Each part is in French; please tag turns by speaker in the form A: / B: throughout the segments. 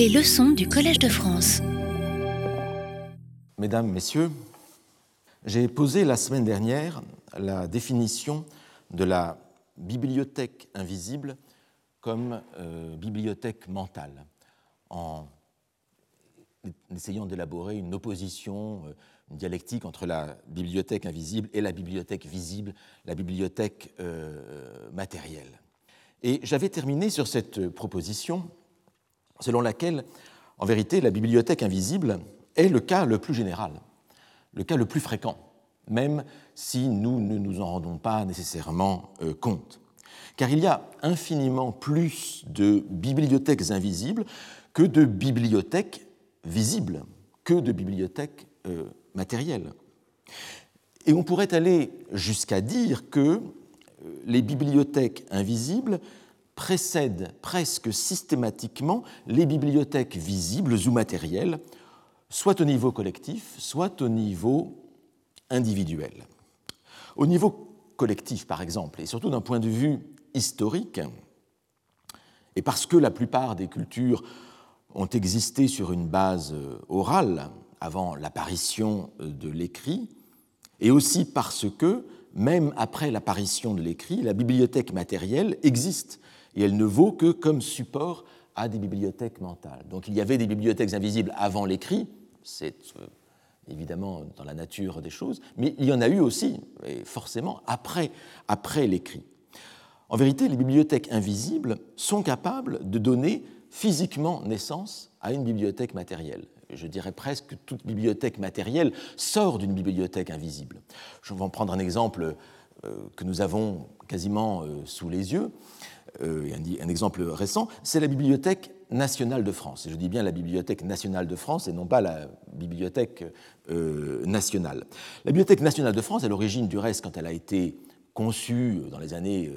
A: Les leçons du Collège de France.
B: Mesdames, Messieurs, j'ai posé la semaine dernière la définition de la bibliothèque invisible comme euh, bibliothèque mentale, en essayant d'élaborer une opposition, euh, une dialectique entre la bibliothèque invisible et la bibliothèque visible, la bibliothèque euh, matérielle. Et j'avais terminé sur cette proposition selon laquelle, en vérité, la bibliothèque invisible est le cas le plus général, le cas le plus fréquent, même si nous ne nous en rendons pas nécessairement euh, compte. Car il y a infiniment plus de bibliothèques invisibles que de bibliothèques visibles, que de bibliothèques euh, matérielles. Et on pourrait aller jusqu'à dire que euh, les bibliothèques invisibles précèdent presque systématiquement les bibliothèques visibles ou matérielles, soit au niveau collectif, soit au niveau individuel. Au niveau collectif, par exemple, et surtout d'un point de vue historique, et parce que la plupart des cultures ont existé sur une base orale avant l'apparition de l'écrit, et aussi parce que, même après l'apparition de l'écrit, la bibliothèque matérielle existe, et elle ne vaut que comme support à des bibliothèques mentales. Donc il y avait des bibliothèques invisibles avant l'écrit, c'est euh, évidemment dans la nature des choses, mais il y en a eu aussi, et forcément, après, après l'écrit. En vérité, les bibliothèques invisibles sont capables de donner physiquement naissance à une bibliothèque matérielle. Je dirais presque que toute bibliothèque matérielle sort d'une bibliothèque invisible. Je vais en prendre un exemple euh, que nous avons quasiment euh, sous les yeux. Un exemple récent, c'est la Bibliothèque nationale de France. Je dis bien la Bibliothèque nationale de France et non pas la Bibliothèque euh, nationale. La Bibliothèque nationale de France, à l'origine du reste, quand elle a été conçue dans les années,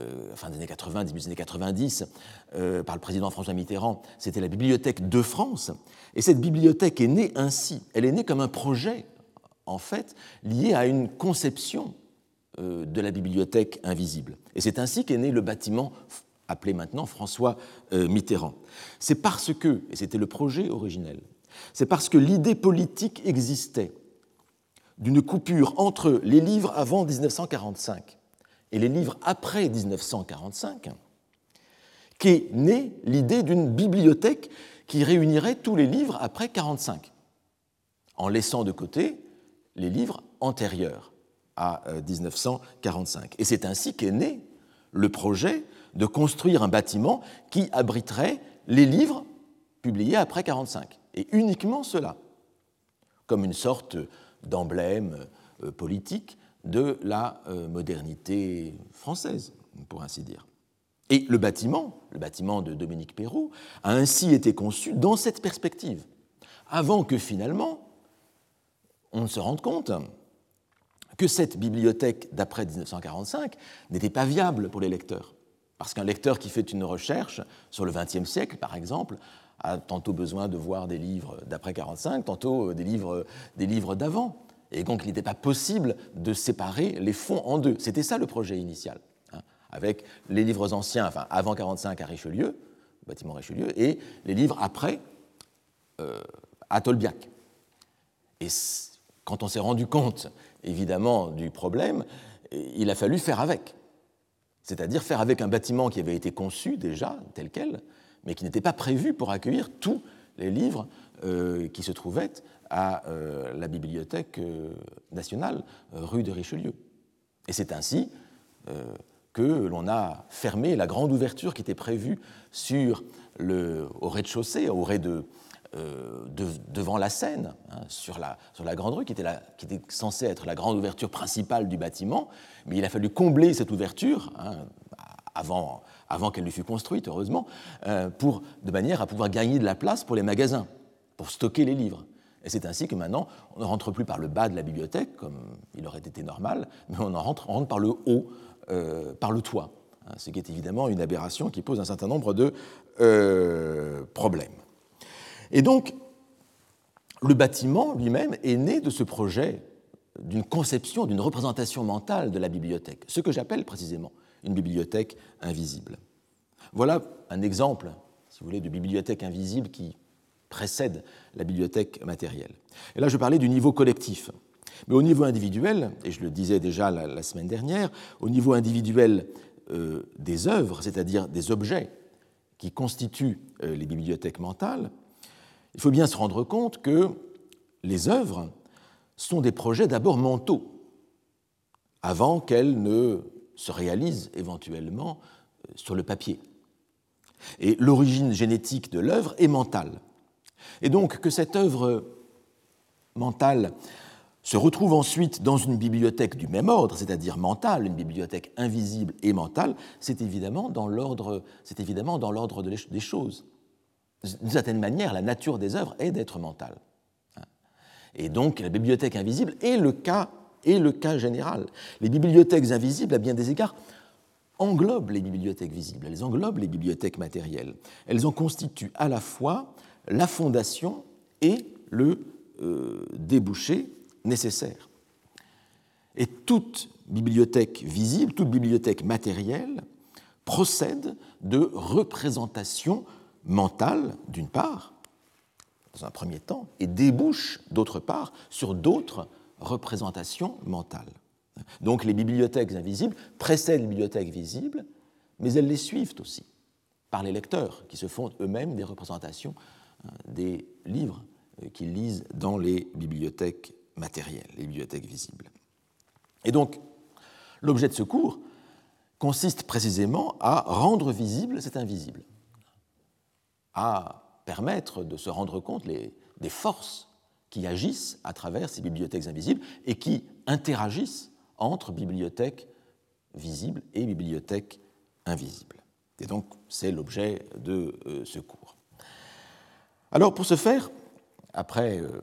B: euh, fin des années 80, début des années 90, euh, par le président François Mitterrand, c'était la Bibliothèque de France. Et cette bibliothèque est née ainsi. Elle est née comme un projet, en fait, lié à une conception de la bibliothèque invisible. Et c'est ainsi qu'est né le bâtiment appelé maintenant François euh, Mitterrand. C'est parce que, et c'était le projet originel, c'est parce que l'idée politique existait d'une coupure entre les livres avant 1945 et les livres après 1945 qu'est née l'idée d'une bibliothèque qui réunirait tous les livres après 1945, en laissant de côté les livres antérieurs à 1945. Euh, et c'est ainsi qu'est né le projet de construire un bâtiment qui abriterait les livres publiés après 1945, et uniquement cela, comme une sorte d'emblème euh, politique de la euh, modernité française, pour ainsi dire. Et le bâtiment, le bâtiment de Dominique Perrault, a ainsi été conçu dans cette perspective, avant que finalement on ne se rende compte que cette bibliothèque d'après 1945 n'était pas viable pour les lecteurs. Parce qu'un lecteur qui fait une recherche sur le XXe siècle, par exemple, a tantôt besoin de voir des livres d'après 45, tantôt des livres, des livres d'avant. Et donc il n'était pas possible de séparer les fonds en deux. C'était ça le projet initial, hein, avec les livres anciens, enfin avant 45 à Richelieu, bâtiment Richelieu, et les livres après euh, à Tolbiac. Et quand on s'est rendu compte, évidemment, du problème, il a fallu faire avec c'est-à-dire faire avec un bâtiment qui avait été conçu déjà tel quel, mais qui n'était pas prévu pour accueillir tous les livres euh, qui se trouvaient à euh, la Bibliothèque euh, nationale rue de Richelieu. Et c'est ainsi que l'on a fermé la grande ouverture qui était prévue sur le, au rez-de-chaussée, au rez de, devant la Seine, sur, la, grande rue, qui était, censée être la grande ouverture principale du bâtiment, mais il a fallu combler cette ouverture, hein, avant, qu'elle ne fût construite, heureusement, euh, de manière à pouvoir gagner de la place pour les magasins, pour stocker les livres. Et c'est ainsi que maintenant, on ne rentre plus par le bas de la bibliothèque, comme il aurait été normal, mais on en rentre, par le haut, euh, par le toit, hein, ce qui est évidemment une aberration qui pose un certain nombre de euh, problèmes. Et donc, le bâtiment lui-même est né de ce projet d'une conception, d'une représentation mentale de la bibliothèque, ce que j'appelle précisément une bibliothèque invisible. Voilà un exemple, si vous voulez, de bibliothèque invisible qui précède la bibliothèque matérielle. Et là, je parlais du niveau collectif. Mais au niveau individuel, et je le disais déjà la, semaine dernière, au niveau individuel euh, des œuvres, c'est-à-dire des objets qui constituent euh, les bibliothèques mentales, il faut bien se rendre compte que les œuvres sont des projets d'abord mentaux, avant qu'elles ne se réalisent éventuellement euh, sur le papier. Et l'origine génétique de l'œuvre est mentale. Et donc que cette œuvre mentale se retrouve ensuite dans une bibliothèque du même ordre, c'est-à-dire mentale, une bibliothèque invisible et mentale, c'est évidemment dans l'ordre, c'est évidemment dans l'ordre des choses. D'une certaine manière, la nature des œuvres est d'être mentale. Et donc la bibliothèque invisible est le cas, est le cas général. Les bibliothèques invisibles, à bien des égards, englobent les bibliothèques visibles, elles englobent les bibliothèques matérielles. Elles en constituent à la fois la fondation et le euh, débouché nécessaire. Et toute bibliothèque visible, toute bibliothèque matérielle procède de représentations mentales, d'une part, dans un premier temps, et débouche, d'autre part, sur d'autres représentations mentales. Donc les bibliothèques invisibles précèdent les bibliothèques visibles, mais elles les suivent aussi par les lecteurs, qui se font eux-mêmes des représentations euh, des livres euh, qu'ils lisent dans les bibliothèques matérielles, les bibliothèques visibles. Et donc, l'objet de ce cours consiste précisément à rendre visible cet invisible, à permettre de se rendre compte des forces qui agissent à travers ces bibliothèques invisibles et qui interagissent entre bibliothèques visibles et bibliothèques invisibles. Et donc, c'est l'objet de euh, ce cours. Alors, pour ce faire, après euh,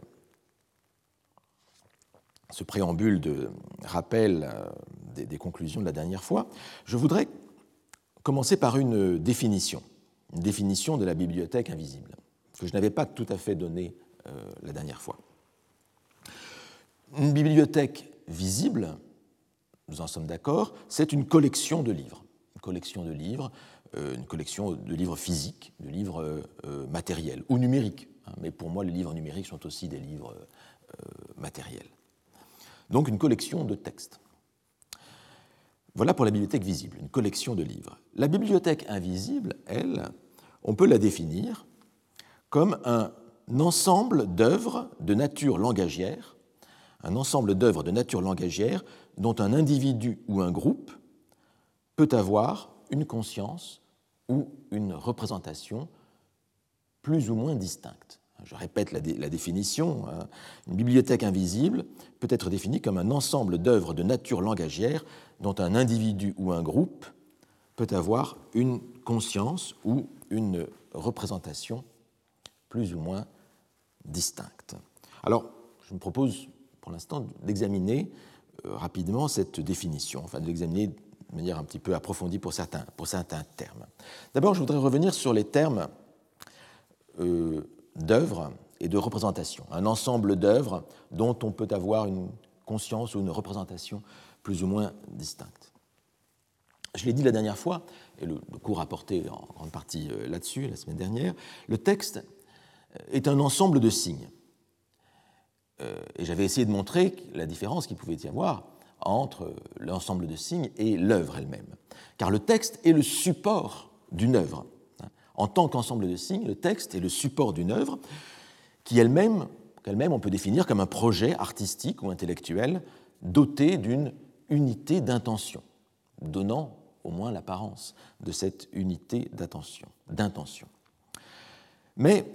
B: ce préambule de rappel euh, des, conclusions de la dernière fois, je voudrais commencer par une définition, une définition de la bibliothèque invisible, que je n'avais pas tout à fait donnée la dernière fois. Une bibliothèque visible, nous en sommes d'accord, c'est une collection de livres. Une collection de livres, euh, une collection de livres physiques, de livres euh, euh, matériels ou numériques. Hein. mais pour moi, les livres numériques sont aussi des livres matériels. Donc une collection de textes. Voilà pour la bibliothèque visible, une collection de livres. La bibliothèque invisible, elle, on peut la définir comme un ensemble d'œuvres de nature langagière, un ensemble d'œuvres de nature langagière dont un individu ou un groupe peut avoir une conscience ou une représentation plus ou moins distincte. Je répète la, définition. Hein. Une bibliothèque invisible peut être définie comme un ensemble d'œuvres de nature langagière dont un individu ou un groupe peut avoir une conscience ou une représentation plus ou moins distincte. Alors, je me propose pour l'instant d'examiner euh, rapidement cette définition, enfin de l'examiner de manière un petit peu approfondie pour certains, pour certains termes. D'abord, je voudrais revenir sur les termes euh, d'œuvre et de représentation, un ensemble d'œuvres dont on peut avoir une conscience ou une représentation plus ou moins distincte. Je l'ai dit la dernière fois, et le, cours a porté en grande partie euh, là-dessus la semaine dernière, le texte est un ensemble de signes. Euh, et j'avais essayé de montrer la différence qu'il pouvait y avoir entre l'ensemble de signes et l'œuvre elle-même. Car le texte est le support d'une œuvre. En tant qu'ensemble de signes, le texte est le support d'une œuvre qui elle-même, qu'elle-même on peut définir comme un projet artistique ou intellectuel doté d'une unité d'intention, donnant au moins l'apparence de cette unité d'intention. Mais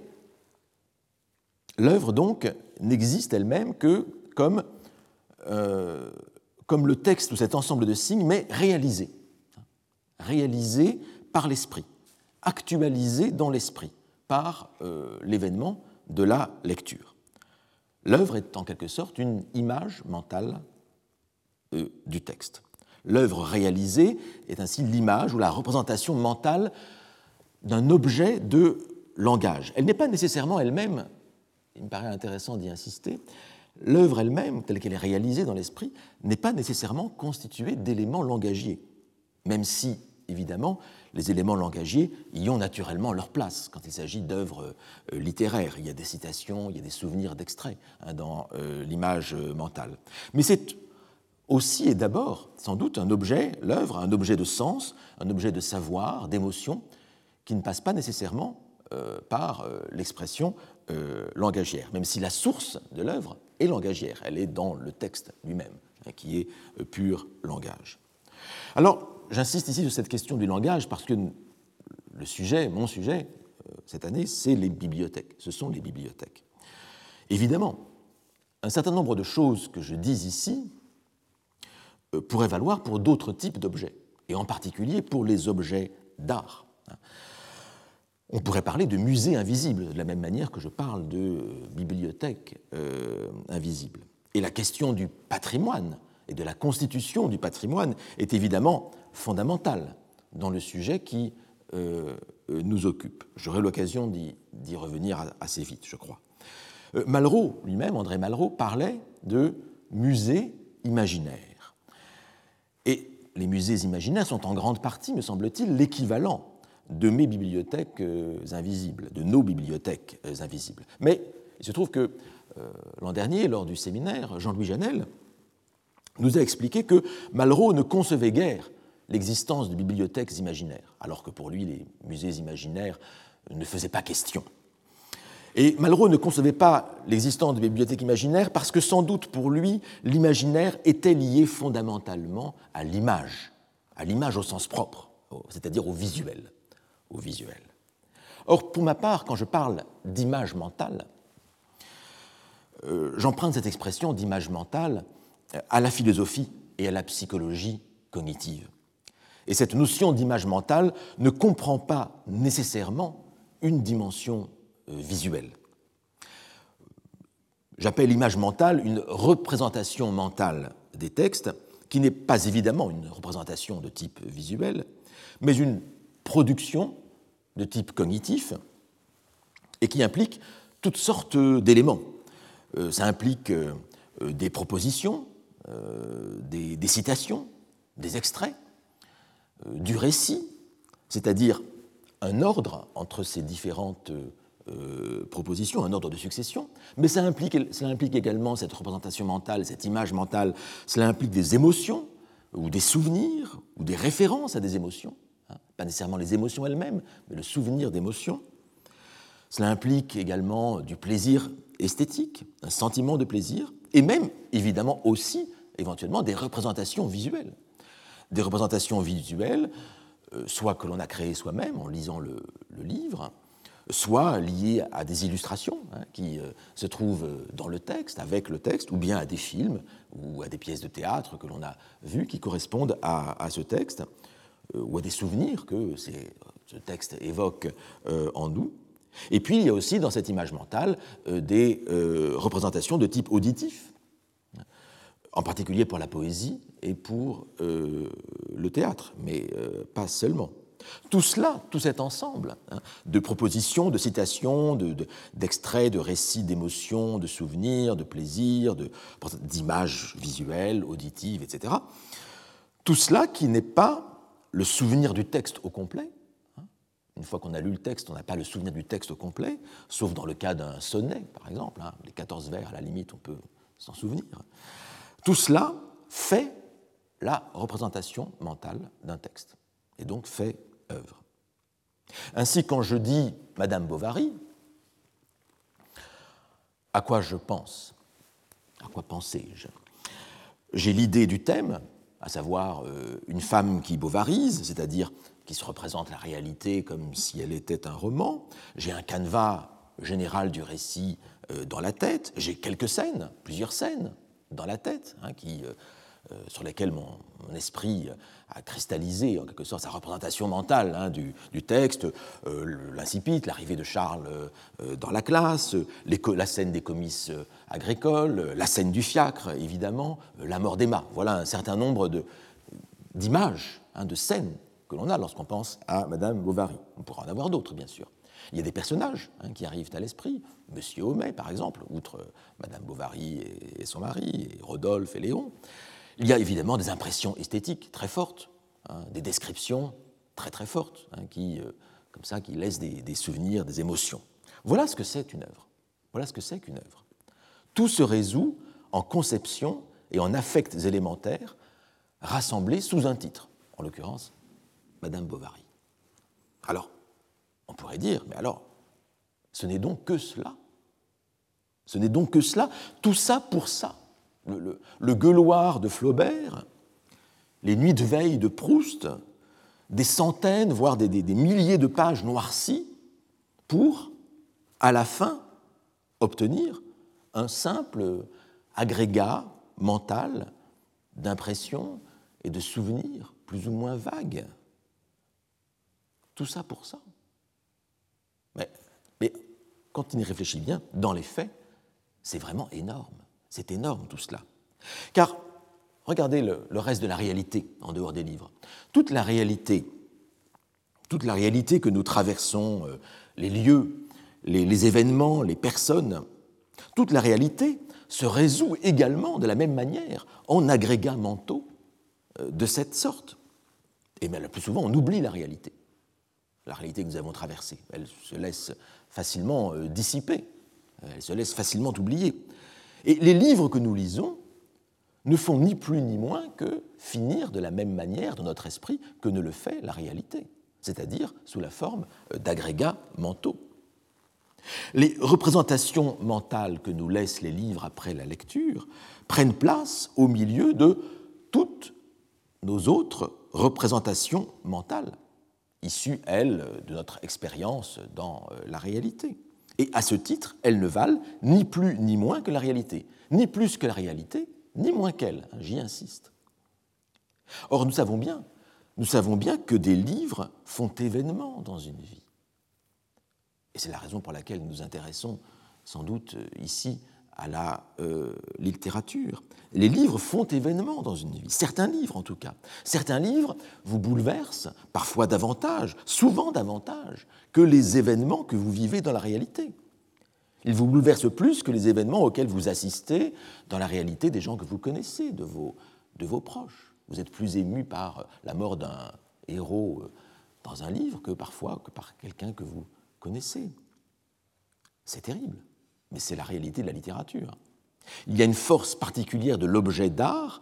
B: L'œuvre, donc, n'existe elle-même que comme, euh, comme le texte ou cet ensemble de signes, mais réalisé. Réalisé par l'esprit, actualisé dans l'esprit par euh, l'événement de la lecture. L'œuvre est en quelque sorte une image mentale euh, du texte. L'œuvre réalisée est ainsi l'image ou la représentation mentale d'un objet de langage. Elle n'est pas nécessairement elle-même il me paraît intéressant d'y insister, l'œuvre elle-même, telle qu'elle est réalisée dans l'esprit, n'est pas nécessairement constituée d'éléments langagiers, même si, évidemment, les éléments langagiers y ont naturellement leur place quand il s'agit d'œuvres euh, littéraires. Il y a des citations, il y a des souvenirs d'extraits hein, dans euh, l'image mentale. Mais c'est aussi et d'abord, sans doute, un objet, l'œuvre, un objet de sens, un objet de savoir, d'émotion, qui ne passe pas nécessairement euh, par l'expression langagière, même si la source de l'œuvre est langagière, elle est dans le texte lui-même, hein, qui est pur langage. Alors, j'insiste ici sur cette question du langage parce que le sujet, mon sujet, euh, cette année, c'est les bibliothèques. Ce sont les bibliothèques. Évidemment, un certain nombre de choses que je dis ici euh, pourraient valoir pour d'autres types d'objets, et en particulier pour les objets d'art. On pourrait parler de musées invisibles, de la même manière que je parle de euh, bibliothèques invisibles. Et la question du patrimoine et de la constitution du patrimoine est évidemment fondamentale dans le sujet qui euh, euh, nous occupe. J'aurai l'occasion d'y revenir assez vite, je crois. Euh, Malraux lui-même, André Malraux, parlait de musées imaginaires. Les musées imaginaires sont en grande partie, me semble-t-il, l'équivalent de mes bibliothèques invisibles, de nos bibliothèques invisibles. Mais il se trouve que l'an dernier, lors du séminaire, Jean-Louis Janel nous a expliqué que Malraux ne concevait guère l'existence de bibliothèques imaginaires, alors que pour lui, les musées imaginaires ne faisaient pas question. Et Malraux ne concevait pas l'existence de bibliothèques imaginaires parce que sans doute pour lui, l'imaginaire était lié fondamentalement à l'image, à l'image au sens propre, c'est-à-dire au visuel, au visuel. Or, pour ma part, quand je parle d'image mentale, euh, j'emprunte cette expression d'image mentale à la philosophie et à la psychologie cognitive. Et cette notion d'image mentale ne comprend pas nécessairement une dimension euh, visuelle. J'appelle image mentale une représentation mentale des textes qui n'est pas évidemment une représentation de type visuel, mais une production de type cognitif et qui implique toutes sortes d'éléments. Euh, ça implique euh, des propositions, des citations, des extraits, euh, du récit, c'est-à-dire un ordre entre ces différentes euh, propositions, un ordre de succession, mais ça implique, cela implique également cette représentation mentale, cette image mentale, cela implique des émotions, ou des souvenirs, ou des références à des émotions, hein. pas nécessairement les émotions elles-mêmes, mais le souvenir d'émotions. Cela implique également du plaisir esthétique, un sentiment de plaisir, et même, évidemment, aussi, éventuellement, des représentations visuelles des représentations visuelles, euh, soit que l'on a créées soi-même en lisant le, livre, soit liées à des illustrations hein, qui euh, se trouvent dans le texte, avec le texte, ou bien à des films ou à des pièces de théâtre que l'on a vues qui correspondent à, ce texte, euh, ou à des souvenirs que ce texte évoque en nous. Et puis il y a aussi dans cette image mentale des représentations de type auditif, en particulier pour la poésie et pour euh, le théâtre, mais euh, pas seulement. Tout cela, tout cet ensemble hein, de propositions, de citations, d'extraits, de, de, récits, d'émotions, de souvenirs, de plaisirs, d'images visuelles, auditives, etc. Tout cela qui n'est pas le souvenir du texte au complet. Hein. Une fois qu'on a lu le texte, on n'a pas le souvenir du texte au complet, sauf dans le cas d'un sonnet, par exemple. Hein. Les 14 vers, à la limite, on peut s'en souvenir. Tout cela fait la représentation mentale d'un texte, et donc fait Ainsi, quand je dis Madame Bovary, à quoi je pense À quoi pensais-je? J'ai l'idée du thème, à savoir euh, une femme qui bovarise, c'est-à-dire qui se représente la réalité comme si elle était un roman. J'ai un canevas général du récit euh, dans la tête. J'ai quelques scènes, plusieurs scènes dans la tête, hein, qui, euh, sur lesquelles mon, esprit a cristallisé en quelque sorte sa représentation mentale hein, du, texte, euh, l'incipit, l'arrivée de Charles dans la classe, la scène des comices agricoles, la scène du fiacre, évidemment, la mort d'Emma. Voilà un certain nombre d'images, hein, de scènes que l'on a lorsqu'on pense à Madame Bovary. On pourra en avoir d'autres, bien sûr. Il y a des personnages hein, qui arrivent à l'esprit. Monsieur Homais, par exemple, outre euh, Madame Bovary et, son mari, et Rodolphe et Léon. Il y a évidemment des impressions esthétiques très fortes, hein, des descriptions très très forte, hein, qui, euh, comme ça, qui laisse des, souvenirs, des émotions. Voilà ce que c'est une œuvre. Voilà ce que c'est qu'une œuvre. Tout se résout en conception et en affects élémentaires rassemblés sous un titre, en l'occurrence Madame Bovary. Alors, on pourrait dire, mais alors, ce n'est donc que cela? Ce n'est donc que cela, tout ça pour ça? Le, gueuloir de Flaubert, les nuits de veille de Proust, des centaines, voire des, milliers de pages noircies pour, à la fin, obtenir un simple agrégat mental d'impressions et de souvenirs plus ou moins vagues. Tout ça pour ça. Mais quand il y réfléchit bien, dans les faits, c'est vraiment énorme. C'est énorme tout cela. Car regardez le, reste de la réalité en dehors des livres. Toute la réalité, toute la réalité que nous traversons, euh, les lieux, les, les événements, les personnes, toute la réalité se résout également de la même manière en agrégats mentaux euh, de cette sorte. Et bien, le plus souvent, on oublie la réalité. La réalité que nous avons traversée, elle se laisse facilement euh, dissiper, elle se laisse facilement oublier. Et les livres que nous lisons ne font ni plus ni moins que finir de la même manière dans notre esprit que ne le fait la réalité, c'est-à-dire sous la forme d'agrégats mentaux. Les représentations mentales que nous laissent les livres après la lecture prennent place au milieu de toutes nos autres représentations mentales, issues, elles, de notre expérience dans euh, la réalité. Et à ce titre, elles ne valent ni plus ni moins que la réalité, ni plus que la réalité, ni moins qu'elle, j'y insiste. Or, nous savons bien, nous savons bien que des livres font événement dans une vie. Et c'est la raison pour laquelle nous nous intéressons sans doute euh, ici à la euh, littérature. Les livres font événement dans une vie, certains livres en tout cas. Certains livres vous bouleversent, parfois davantage, souvent davantage, que les événements que vous vivez dans la réalité. Ils vous bouleversent plus que les événements auxquels vous assistez dans la réalité des gens que vous connaissez, de vos, de vos proches. Vous êtes plus ému par la mort d'un héros euh, dans un livre que parfois que par quelqu'un que vous connaissez. C'est terrible, mais c'est la réalité de la littérature. Il y a une force particulière de l'objet d'art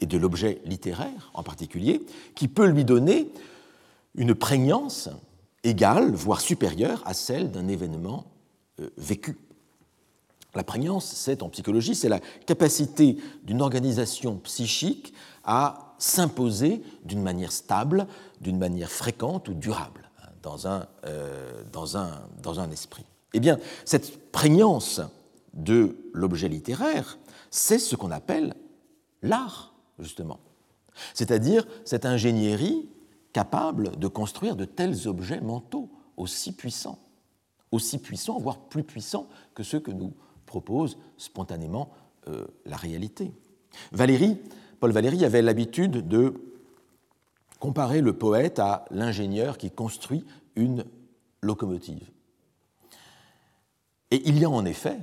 B: et de l'objet littéraire en particulier qui peut lui donner une prégnance égale, voire supérieure à celle d'un événement euh, vécu. La prégnance, c'est en psychologie, c'est la capacité d'une organisation psychique à s'imposer d'une manière stable, d'une manière fréquente ou durable un, euh, dans un, dans un esprit. Eh bien, cette prégnance de l'objet littéraire, c'est ce qu'on appelle l'art, justement. C'est-à-dire cette ingénierie capable de construire de tels objets mentaux aussi puissants, aussi puissants, voire plus puissants que ceux que nous propose spontanément euh, la réalité. Paul Valéry avait l'habitude de comparer le poète à l'ingénieur qui construit une locomotive. Et il y a en effet,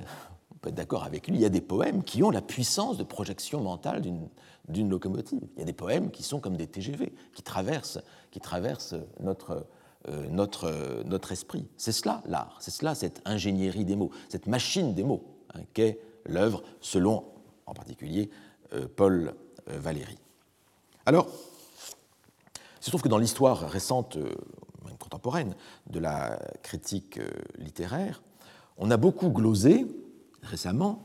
B: on peut être d'accord avec lui, il y a des poèmes qui ont la puissance de projection mentale d'une locomotive. Il y a des poèmes qui sont comme des TGV, qui traversent, qui traversent notre, euh, notre, esprit. C'est cela l'art, c'est cela cette ingénierie des mots, cette machine des mots hein, qu'est l'œuvre selon en particulier euh, Paul euh, Valéry. Alors, il se trouve que dans l'histoire récente, même contemporaine, de la critique littéraire, on a beaucoup glosé récemment,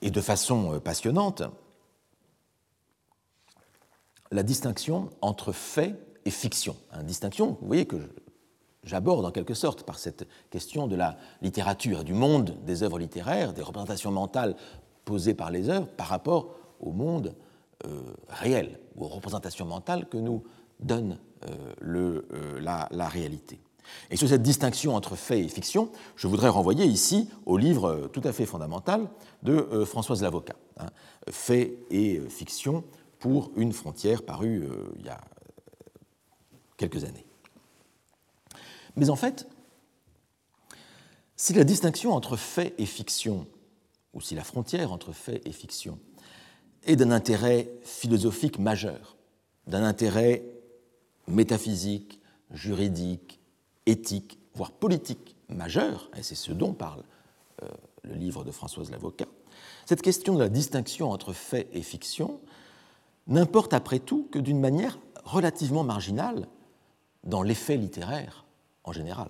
B: et de façon euh, passionnante, la distinction entre fait et fiction. Une distinction, vous voyez, que j'aborde en quelque sorte par cette question de la littérature, du monde des œuvres littéraires, des représentations mentales posées par les œuvres par rapport au monde euh, réelles ou aux représentations mentales que nous donne euh, la, réalité. Et sur cette distinction entre fait et fiction, je voudrais renvoyer ici au livre tout à fait fondamental de Françoise Lavocat, hein, Fait et fiction pour une frontière paru il y a quelques années. Mais en fait, si la distinction entre fait et fiction, ou si la frontière entre fait et fiction est d'un intérêt philosophique majeur, d'un intérêt métaphysique, juridique, éthique, voire politique majeure, et c'est ce dont parle euh, le livre de Françoise Lavocat, cette question de la distinction entre fait et fiction n'importe après tout que d'une manière relativement marginale dans l'effet littéraire en général.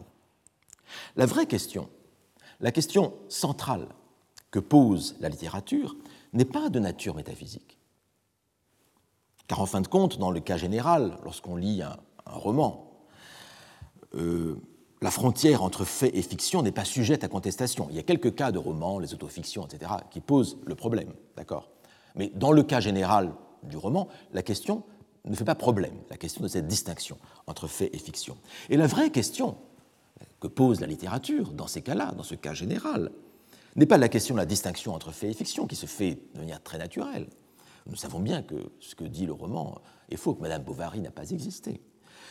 B: La vraie question, la question centrale que pose la littérature, n'est pas de nature métaphysique. Car en fin de compte, dans le cas général, lorsqu'on lit un, roman, euh, la frontière entre fait et fiction n'est pas sujette à contestation. Il y a quelques cas de romans, les autofictions, etc., qui posent le problème, d'accord? Mais dans le cas général du roman, la question ne fait pas problème, la question de cette distinction entre fait et fiction. Et la vraie question que pose la littérature dans ces cas-là, dans ce cas général, n'est pas la question de la distinction entre fait et fiction, qui se fait de manière très naturelle. Nous savons bien que ce que dit le roman est faux, que Madame Bovary n'a pas existé.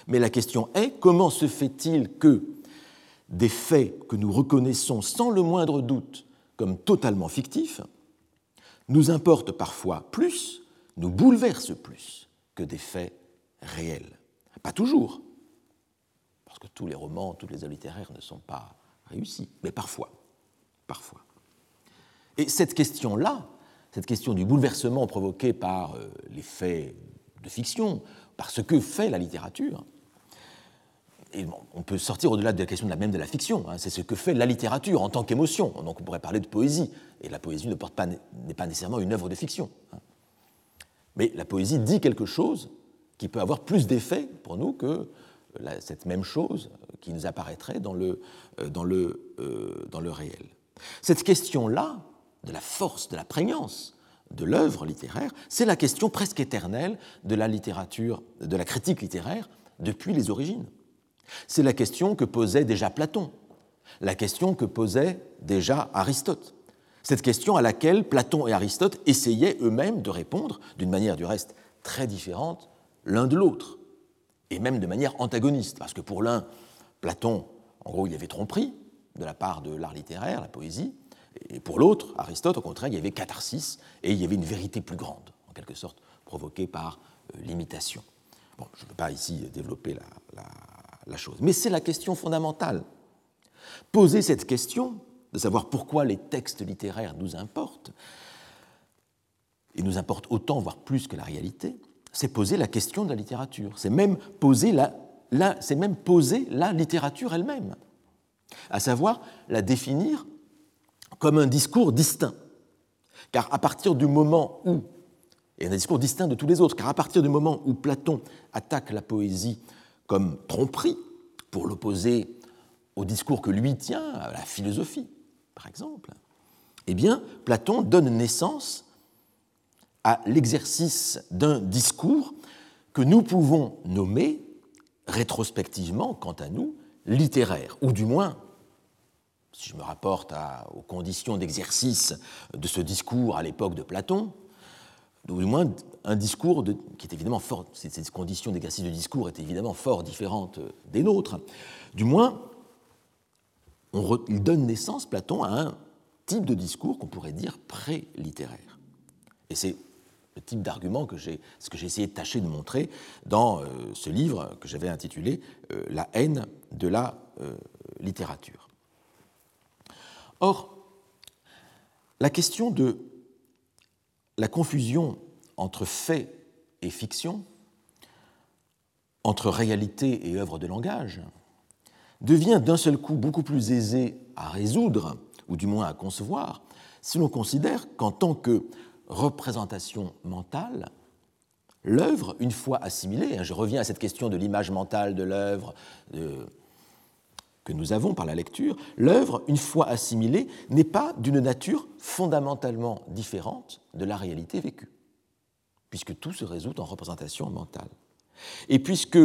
B: Mais la question est comment se fait-il que des faits que nous reconnaissons sans le moindre doute comme totalement fictifs nous importent parfois plus, nous bouleversent plus que des faits réels? Pas toujours, parce que tous les romans, tous les œuvres littéraires ne sont pas réussis, mais parfois, parfois. Et cette question-là, cette question du bouleversement provoqué par euh, les faits de fiction, par ce que fait la littérature, et on peut sortir au-delà de la question de la même de la fiction, hein, c'est ce que fait la littérature en tant qu'émotion. Donc on pourrait parler de poésie, et la poésie n'est pas, nécessairement une œuvre de fiction. Hein. Mais la poésie dit quelque chose qui peut avoir plus d'effet pour nous que cette même chose qui nous apparaîtrait euh, euh, dans le réel. Cette question-là, de la force, de la prégnance de l'œuvre littéraire, c'est la question presque éternelle de la littérature, de la critique littéraire depuis les origines. C'est la question que posait déjà Platon, la question que posait déjà Aristote. Cette question à laquelle Platon et Aristote essayaient eux-mêmes de répondre d'une manière du reste très différente l'un de l'autre, et même de manière antagoniste, parce que pour l'un, Platon, en gros, il avait tromperie de la part de l'art littéraire, la poésie, et pour l'autre, Aristote, au contraire, il y avait catharsis, et il y avait une vérité plus grande, en quelque sorte, provoquée par euh, l'imitation. Bon, je ne peux pas ici développer la, chose. Mais c'est la question fondamentale. Poser cette question, de savoir pourquoi les textes littéraires nous importent, et nous importent autant, voire plus que la réalité, c'est poser la question de la littérature. C'est même poser la littérature elle-même, à savoir la définir comme un discours distinct. Car à partir du moment où, et un discours distinct de tous les autres, car à partir du moment où Platon attaque la poésie comme tromperie, pour l'opposer au discours que lui tient, à la philosophie, par exemple, eh bien, Platon donne naissance à l'exercice d'un discours que nous pouvons nommer rétrospectivement, quant à nous, littéraire, ou du moins, si je me rapporte aux conditions d'exercice de ce discours à l'époque de Platon, ou du moins un discours qui est évidemment fort, ces conditions d'exercice de discours étaient évidemment fort différentes des nôtres, du moins, il donne naissance, Platon, à un type de discours qu'on pourrait dire pré-littéraire. Et c'est le type d'argument que j'ai, ce que j'ai essayé de tâcher de montrer dans euh, ce livre que j'avais intitulé euh, La haine de la euh, littérature. Or, la question de la confusion entre fait et fiction, entre réalité et œuvre de langage, devient d'un seul coup beaucoup plus aisée à résoudre, ou du moins à concevoir, si l'on considère qu'en tant que représentation mentale, l'œuvre, une fois assimilée, hein, je reviens à cette question de l'image mentale de l'œuvre que nous avons par la lecture, l'œuvre, une fois assimilée, n'est pas d'une nature fondamentalement différente de la réalité vécue, puisque tout se résout en représentation mentale. Et puisque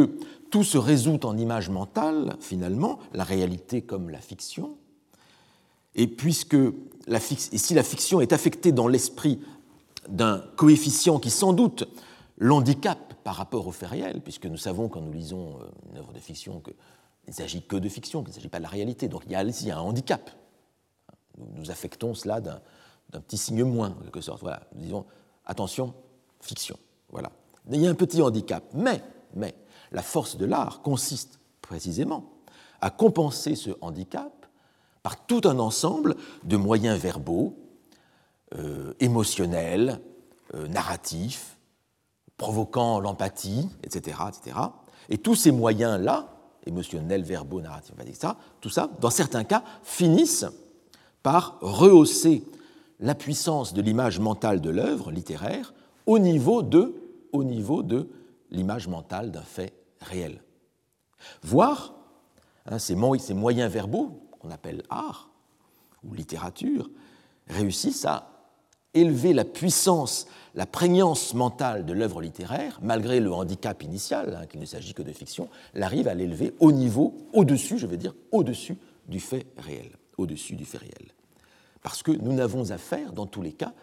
B: tout se résout en image mentale, finalement, la réalité comme la fiction, et puisque la et si la fiction est affectée dans l'esprit d'un coefficient qui sans doute l'handicap par rapport au fait réel, puisque nous savons quand nous lisons euh, une œuvre de fiction qu'il ne s'agit que de fiction, qu'il ne s'agit pas de la réalité. Donc il y a ici un handicap. Nous, affectons cela d'un petit signe moins, en quelque sorte. Voilà, nous disons attention, fiction. Voilà. Il y a un petit handicap. Mais, mais La force de l'art consiste précisément à compenser ce handicap par tout un ensemble de moyens verbaux, euh, émotionnels, euh, narratifs, provoquant l'empathie, etc., etc. Et tous ces moyens-là, émotionnels, verbaux, narratifs, etc., tout ça, dans certains cas, finissent par rehausser la puissance de l'image mentale de l'œuvre littéraire au niveau de, au niveau de l'image mentale d'un fait réel. Voire hein, ces, ces moyens verbaux qu'on appelle art ou littérature réussissent à élever la puissance, la prégnance mentale de l'œuvre littéraire, malgré le handicap initial, hein, qu'il ne s'agit que de fiction, l'arrive à l'élever au niveau, au-dessus, je veux dire, au-dessus du fait réel, au-dessus du fait réel. Parce que nous n'avons affaire, dans tous les cas,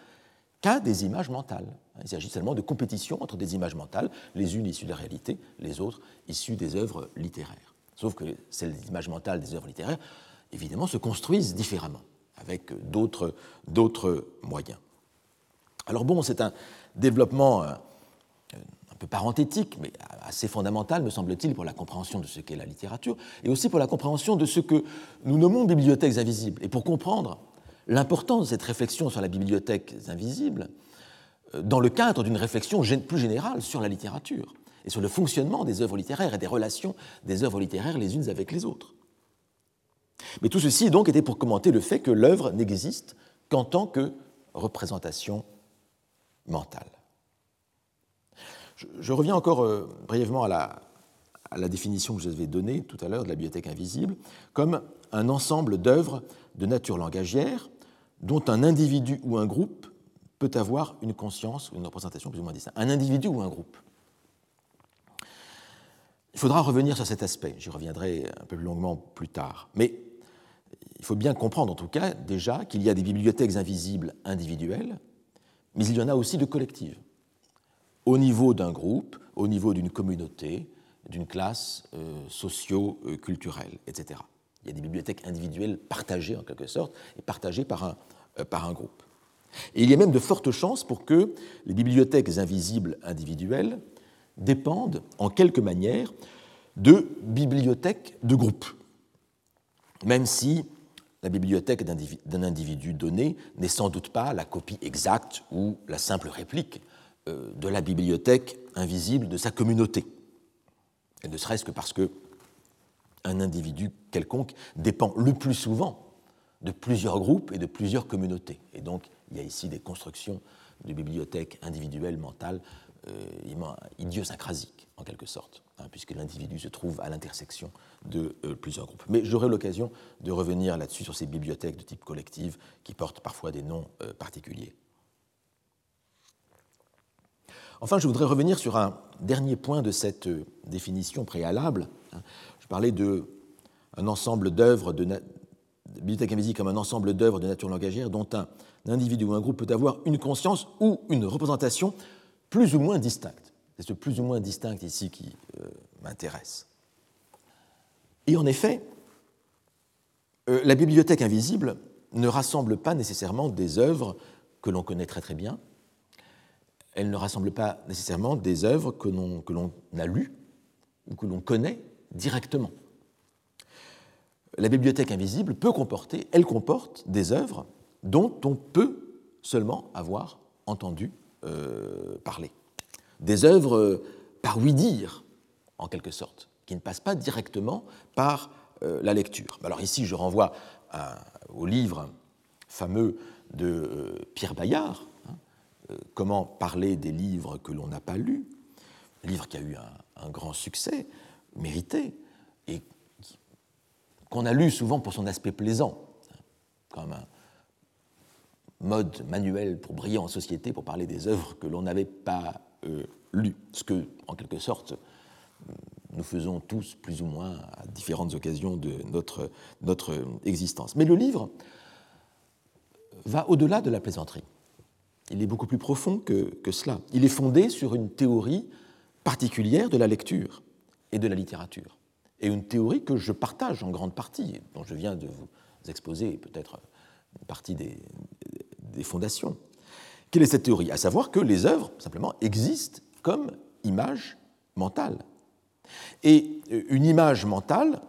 B: qu'à des images mentales. Il s'agit seulement de compétition entre des images mentales, les unes issues de la réalité, les autres issues des œuvres littéraires. Sauf que celles des images mentales des œuvres littéraires, évidemment, se construisent différemment, avec d'autres moyens. Alors bon, c'est un développement euh, un peu parenthétique, mais assez fondamental, me semble-t-il, pour la compréhension de ce qu'est la littérature, et aussi pour la compréhension de ce que nous nommons bibliothèques invisibles. Et pour comprendre l'importance de cette réflexion sur la bibliothèque invisible, euh, dans le cadre d'une réflexion plus générale sur la littérature et sur le fonctionnement des œuvres littéraires et des relations des œuvres littéraires les unes avec les autres. Mais tout ceci donc était pour commenter le fait que l'œuvre n'existe qu'en tant que représentation mentale. Je, reviens encore euh, brièvement à la, à la définition que je vous avais donnée tout à l'heure de la bibliothèque invisible, comme un ensemble d'œuvres de nature langagière dont un individu ou un groupe peut avoir une conscience ou une représentation plus ou moins distincte. Un individu ou un groupe. Il faudra revenir sur cet aspect, j'y reviendrai un peu plus longuement plus tard. Mais il faut bien comprendre en tout cas déjà qu'il y a des bibliothèques invisibles individuelles, mais il y en a aussi de collectives, au niveau d'un groupe, au niveau d'une communauté, d'une classe euh, socio-culturelle, etc. Il y a des bibliothèques individuelles partagées en quelque sorte et partagées par un, euh, par un groupe. Et il y a même de fortes chances pour que les bibliothèques invisibles individuelles dépendent en quelque manière de bibliothèques de groupe, même si la bibliothèque d'un individu donné n'est sans doute pas la copie exacte ou la simple réplique euh, de la bibliothèque invisible de sa communauté. Et ne serait-ce que parce que un individu quelconque dépend le plus souvent de plusieurs groupes et de plusieurs communautés. Et donc, il y a ici des constructions de bibliothèques individuelles, mentales, euh, idiosyncrasiques, en quelque sorte, hein, puisque l'individu se trouve à l'intersection de euh, plusieurs groupes. Mais j'aurai l'occasion de revenir là-dessus sur ces bibliothèques de type collective qui portent parfois des noms euh, particuliers. Enfin, je voudrais revenir sur un dernier point de cette définition préalable. Hein. Je parlais d'un ensemble d'œuvres de, bibliothèque invisible comme un ensemble d'œuvres de nature langagière dont un individu ou un groupe peut avoir une conscience ou une représentation plus ou moins distincte. C'est ce plus ou moins distinct ici qui euh, m'intéresse. Et en effet, euh, la bibliothèque invisible ne rassemble pas nécessairement des œuvres que l'on connaît très très bien. Elle ne rassemble pas nécessairement des œuvres que l'on a lues ou que l'on connaît directement la bibliothèque invisible peut comporter, elle comporte des œuvres dont on peut seulement avoir entendu euh, parler. Des œuvres euh, par oui-dire, en quelque sorte, qui ne passent pas directement par euh, la lecture. Alors ici, je renvoie au livre fameux de Pierre Bayard, hein, Comment parler des livres que l'on n'a pas lus, livre qui a eu un, un grand succès, mérité, et qu'on a lu souvent pour son aspect plaisant, comme un mode manuel pour briller en société, pour parler des œuvres que l'on n'avait pas euh, lues, ce que, en quelque sorte, nous faisons tous plus ou moins à différentes occasions de notre, notre existence. Mais le livre va au-delà de la plaisanterie. Il est beaucoup plus profond que, que cela. Il est fondé sur une théorie particulière de la lecture et de la littérature et une théorie que je partage en grande partie, dont je viens de vous exposer peut-être une partie des, fondations. Quelle est cette théorie? À savoir que les œuvres, simplement, existent comme images mentales. Et une image mentale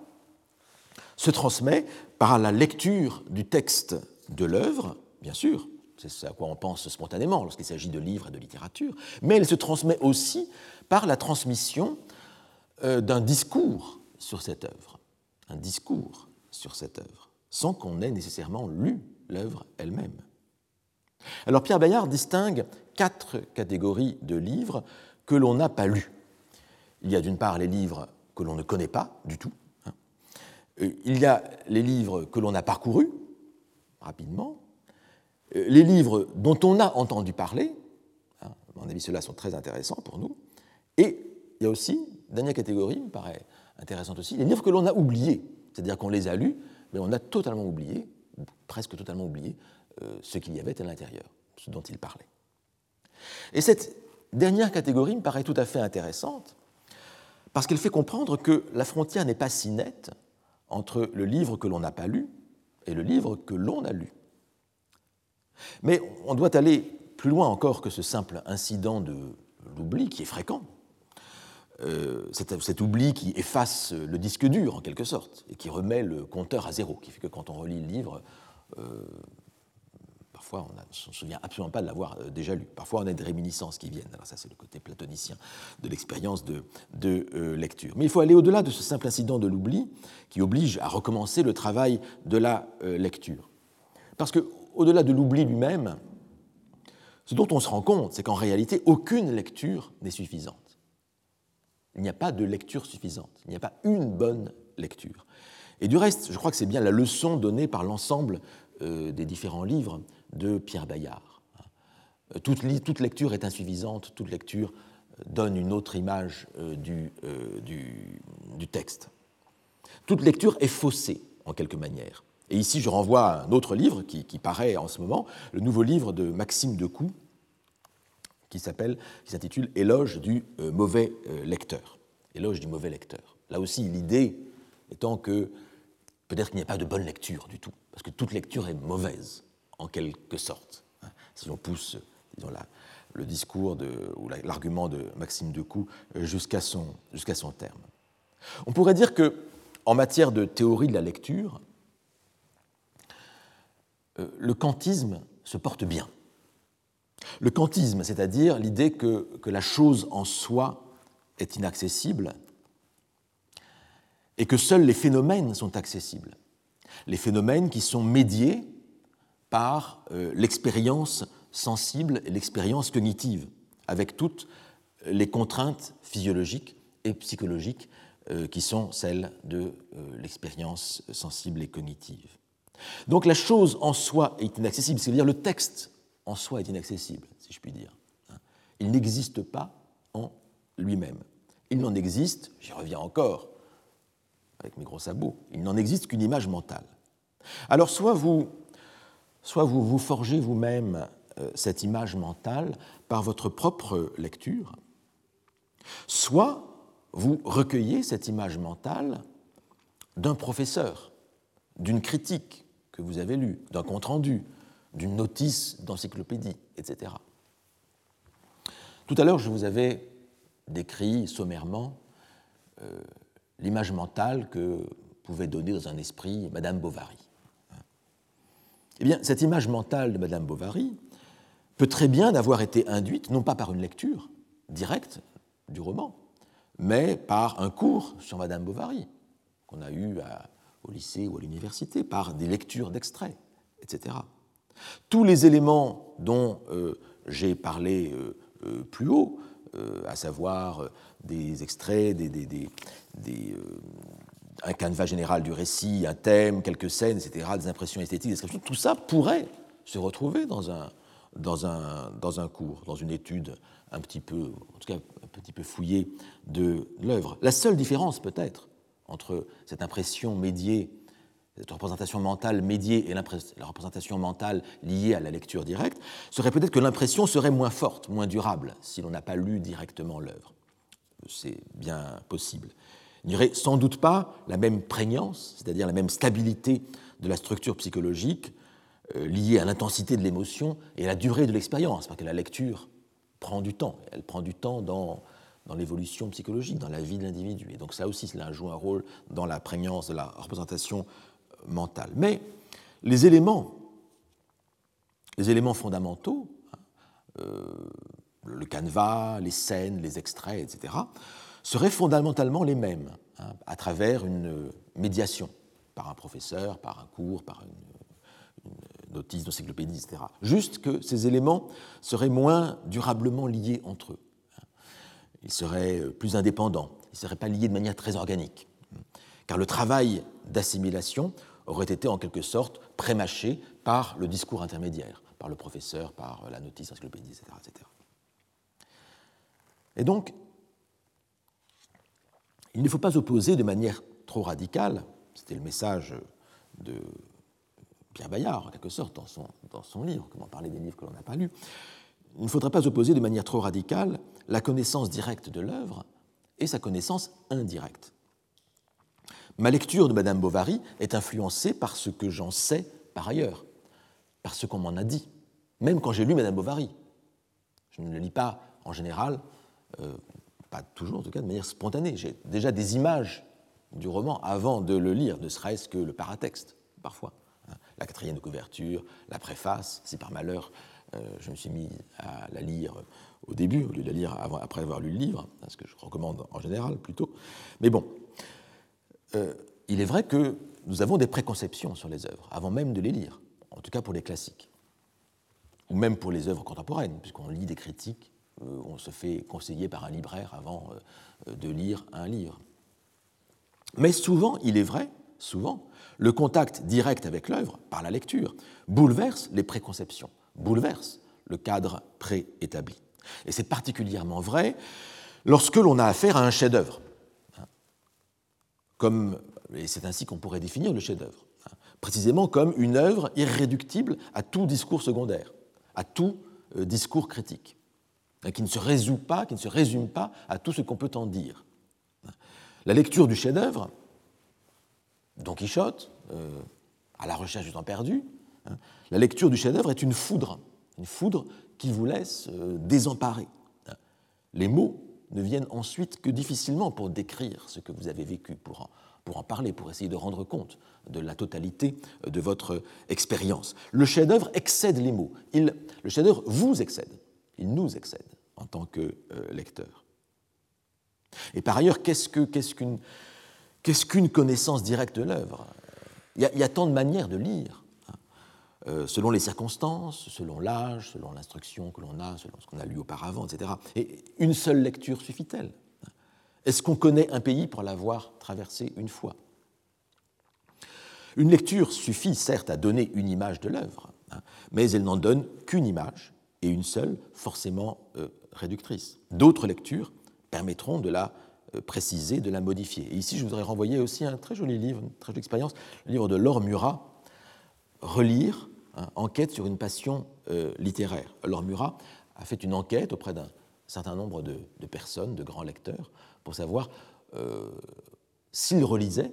B: se transmet par la lecture du texte de l'œuvre, bien sûr, c'est à quoi on pense spontanément lorsqu'il s'agit de livres et de littérature, mais elle se transmet aussi par la transmission euh, d'un discours sur cette œuvre, un discours sur cette œuvre, sans qu'on ait nécessairement lu l'œuvre elle-même. Alors Pierre Bayard distingue quatre catégories de livres que l'on n'a pas lus. Il y a d'une part les livres que l'on ne connaît pas du tout. Hein. Euh, il y a les livres que l'on a parcourus rapidement. Euh, les livres dont on a entendu parler. Hein, à mon avis, ceux-là sont très intéressants pour nous. Et il y a aussi, dernière catégorie, me paraît intéressante aussi, les livres que l'on a oubliés. C'est-à-dire qu'on les a lus, mais on a totalement oublié, presque totalement oublié, ce qu'il y avait à l'intérieur, ce dont il parlait. Et cette dernière catégorie me paraît tout à fait intéressante, parce qu'elle fait comprendre que la frontière n'est pas si nette entre le livre que l'on n'a pas lu et le livre que l'on a lu. Mais on doit aller plus loin encore que ce simple incident de l'oubli qui est fréquent. Euh, cet, oubli qui efface le disque dur en quelque sorte et qui remet le compteur à zéro, qui fait que quand on relit le livre, euh, parfois on ne se souvient absolument pas de l'avoir euh, déjà lu. Parfois on a des réminiscences qui viennent. Alors ça c'est le côté platonicien de l'expérience de, lecture. Mais il faut aller au-delà de ce simple incident de l'oubli qui oblige à recommencer le travail de la lecture. Parce que au-delà de l'oubli lui-même, ce dont on se rend compte, c'est qu'en réalité, aucune lecture n'est suffisante. Il n'y a pas de lecture suffisante, il n'y a pas une bonne lecture. Et du reste, je crois que c'est bien la leçon donnée par l'ensemble euh, des différents livres de Pierre Bayard. Toute, lecture est insuffisante, toute lecture euh, donne une autre image euh, du, texte. Toute lecture est faussée, en quelque manière. Et ici, je renvoie à un autre livre qui, paraît en ce moment, le nouveau livre de Maxime Decoux, qui s'intitule Éloge du euh, mauvais euh, lecteur. Éloge du mauvais lecteur. Là aussi, l'idée étant que peut-être qu'il n'y a pas de bonne lecture du tout, parce que toute lecture est mauvaise, en quelque sorte. Si on pousse, disons, le discours de, ou l'argument de Maxime Decoux euh, jusqu'à son, son terme. On pourrait dire que, en matière de théorie de la lecture, euh, le kantisme se porte bien. Le kantisme, c'est-à-dire l'idée que, la chose en soi est inaccessible et que seuls les phénomènes sont accessibles. Les phénomènes qui sont médiés par euh, l'expérience sensible et l'expérience cognitive, avec toutes les contraintes physiologiques et psychologiques euh, qui sont celles de l'expérience sensible et cognitive. Donc la chose en soi est inaccessible, c'est-à-dire le texte en soi est inaccessible, si je puis dire. Il n'existe pas en lui-même. Il n'en existe, j'y reviens encore avec mes gros sabots, il n'en existe qu'une image mentale. Alors soit vous, soit vous vous forgez vous-même euh, cette image mentale par votre propre lecture, soit vous recueillez cette image mentale d'un professeur, d'une critique, que vous avez lu, d'un compte-rendu, d'une notice d'encyclopédie, etc. Tout à l'heure, je vous avais décrit sommairement euh, l'image mentale que pouvait donner dans un esprit Madame Bovary. Eh bien, cette image mentale de Madame Bovary peut très bien avoir été induite, non pas par une lecture directe du roman, mais par un cours sur Madame Bovary qu'on a eu au lycée ou à l'université par des lectures d'extraits, etc. Tous les éléments dont euh, j'ai parlé euh, euh, plus haut, à savoir des extraits, des, un canevas général du récit, un thème, quelques scènes, etc., des impressions esthétiques, des tout ça pourrait se retrouver dans un, dans un, dans un cours, dans une étude un petit peu, en tout cas un petit peu fouillée de l'œuvre. La seule différence peut-être entre cette impression médiée, cette représentation mentale médiée et la représentation mentale liée à la lecture directe, serait peut-être que l'impression serait moins forte, moins durable, si l'on n'a pas lu directement l'œuvre. C'est bien possible. Il n'y aurait sans doute pas la même prégnance, c'est-à-dire la même stabilité de la structure psychologique euh, liée à l'intensité de l'émotion et à la durée de l'expérience, parce que la lecture prend du temps. Elle prend du temps dans dans l'évolution psychologique, dans la vie de l'individu. Et donc ça aussi, cela joue un rôle dans la prégnance de la représentation mentale. Mais les éléments, les éléments fondamentaux, hein, euh, le canevas, les scènes, les extraits, etc., seraient fondamentalement les mêmes, hein, à travers une médiation, par un professeur, par un cours, par une, une notice d'encyclopédie, etc. Juste que ces éléments seraient moins durablement liés entre eux. Hein. Ils seraient plus indépendants, ils ne seraient pas liés de manière très organique. Car le travail d'assimilation aurait été en quelque sorte prémâché par le discours intermédiaire, par le professeur, par la notice encyclopédie, etc. etc. Et donc, il ne faut pas opposer de manière trop radicale, c'était le message de Pierre Bayard, en quelque sorte, dans son, dans son livre, comment parler des livres que l'on n'a pas lus, il ne faudrait pas opposer de manière trop radicale la connaissance directe de l'œuvre et sa connaissance indirecte. Ma lecture de Madame Bovary est influencée par ce que j'en sais par ailleurs, par ce qu'on m'en a dit, même quand j'ai lu Madame Bovary. Je ne le lis pas en général euh, pas toujours en tout cas de manière spontanée. J'ai déjà des images du roman avant de le lire, ne serait-ce que le paratexte, parfois. Hein. La quatrième couverture, la préface, si par malheur euh, je me suis mis à la lire au début, au lieu de la lire après avoir lu le livre, hein, ce que je recommande en général plutôt. Mais bon, euh, il est vrai que nous avons des préconceptions sur les œuvres, avant même de les lire, en tout cas pour les classiques, ou même pour les œuvres contemporaines, puisqu'on lit des critiques on se fait conseiller par un libraire avant euh, de lire un livre. Mais souvent, il est vrai, souvent, le contact direct avec l'œuvre, par la lecture, bouleverse les préconceptions, bouleverse le cadre préétabli. Et c'est particulièrement vrai lorsque l'on a affaire à un chef-d'œuvre. Hein. Et c'est ainsi qu'on pourrait définir le chef-d'œuvre, hein. précisément comme une œuvre irréductible à tout discours secondaire, à tout euh, discours critique qui ne se résout pas, qui ne se résume pas à tout ce qu'on peut en dire. La lecture du chef-d'œuvre, Don Quichotte, euh, à la recherche du temps perdu, hein, la lecture du chef-d'œuvre est une foudre, une foudre qui vous laisse euh. Les mots ne viennent ensuite que difficilement pour décrire ce que vous avez vécu, pour en, pour en parler, pour essayer de rendre compte de la totalité de votre expérience. Le chef-d'œuvre excède les mots. Le chef-d'œuvre vous excède il nous excède en tant que euh, lecteur. Et par ailleurs, qu'est-ce qu'une connaissance directe de l'œuvre? Il, y a tant de manières de lire, hein. euh, selon les circonstances, selon l'âge, selon l'instruction que l'on a, selon ce qu'on a lu auparavant, etc. Et une seule lecture suffit-elle? Est-ce qu'on connaît un pays pour l'avoir traversé une fois? Une lecture suffit certes à donner une image de l'œuvre, hein, mais elle n'en donne qu'une image et une seule forcément euh, réductrice. D'autres lectures permettront de la euh, préciser, de la modifier. Et ici, je voudrais renvoyer aussi un très joli livre, une très jolie expérience, le livre de Laure Murat, Relire, hein, enquête sur une passion euh, littéraire. Laure Murat a fait une enquête auprès d'un certain nombre de, personnes, de grands lecteurs, pour savoir s'ils relisaient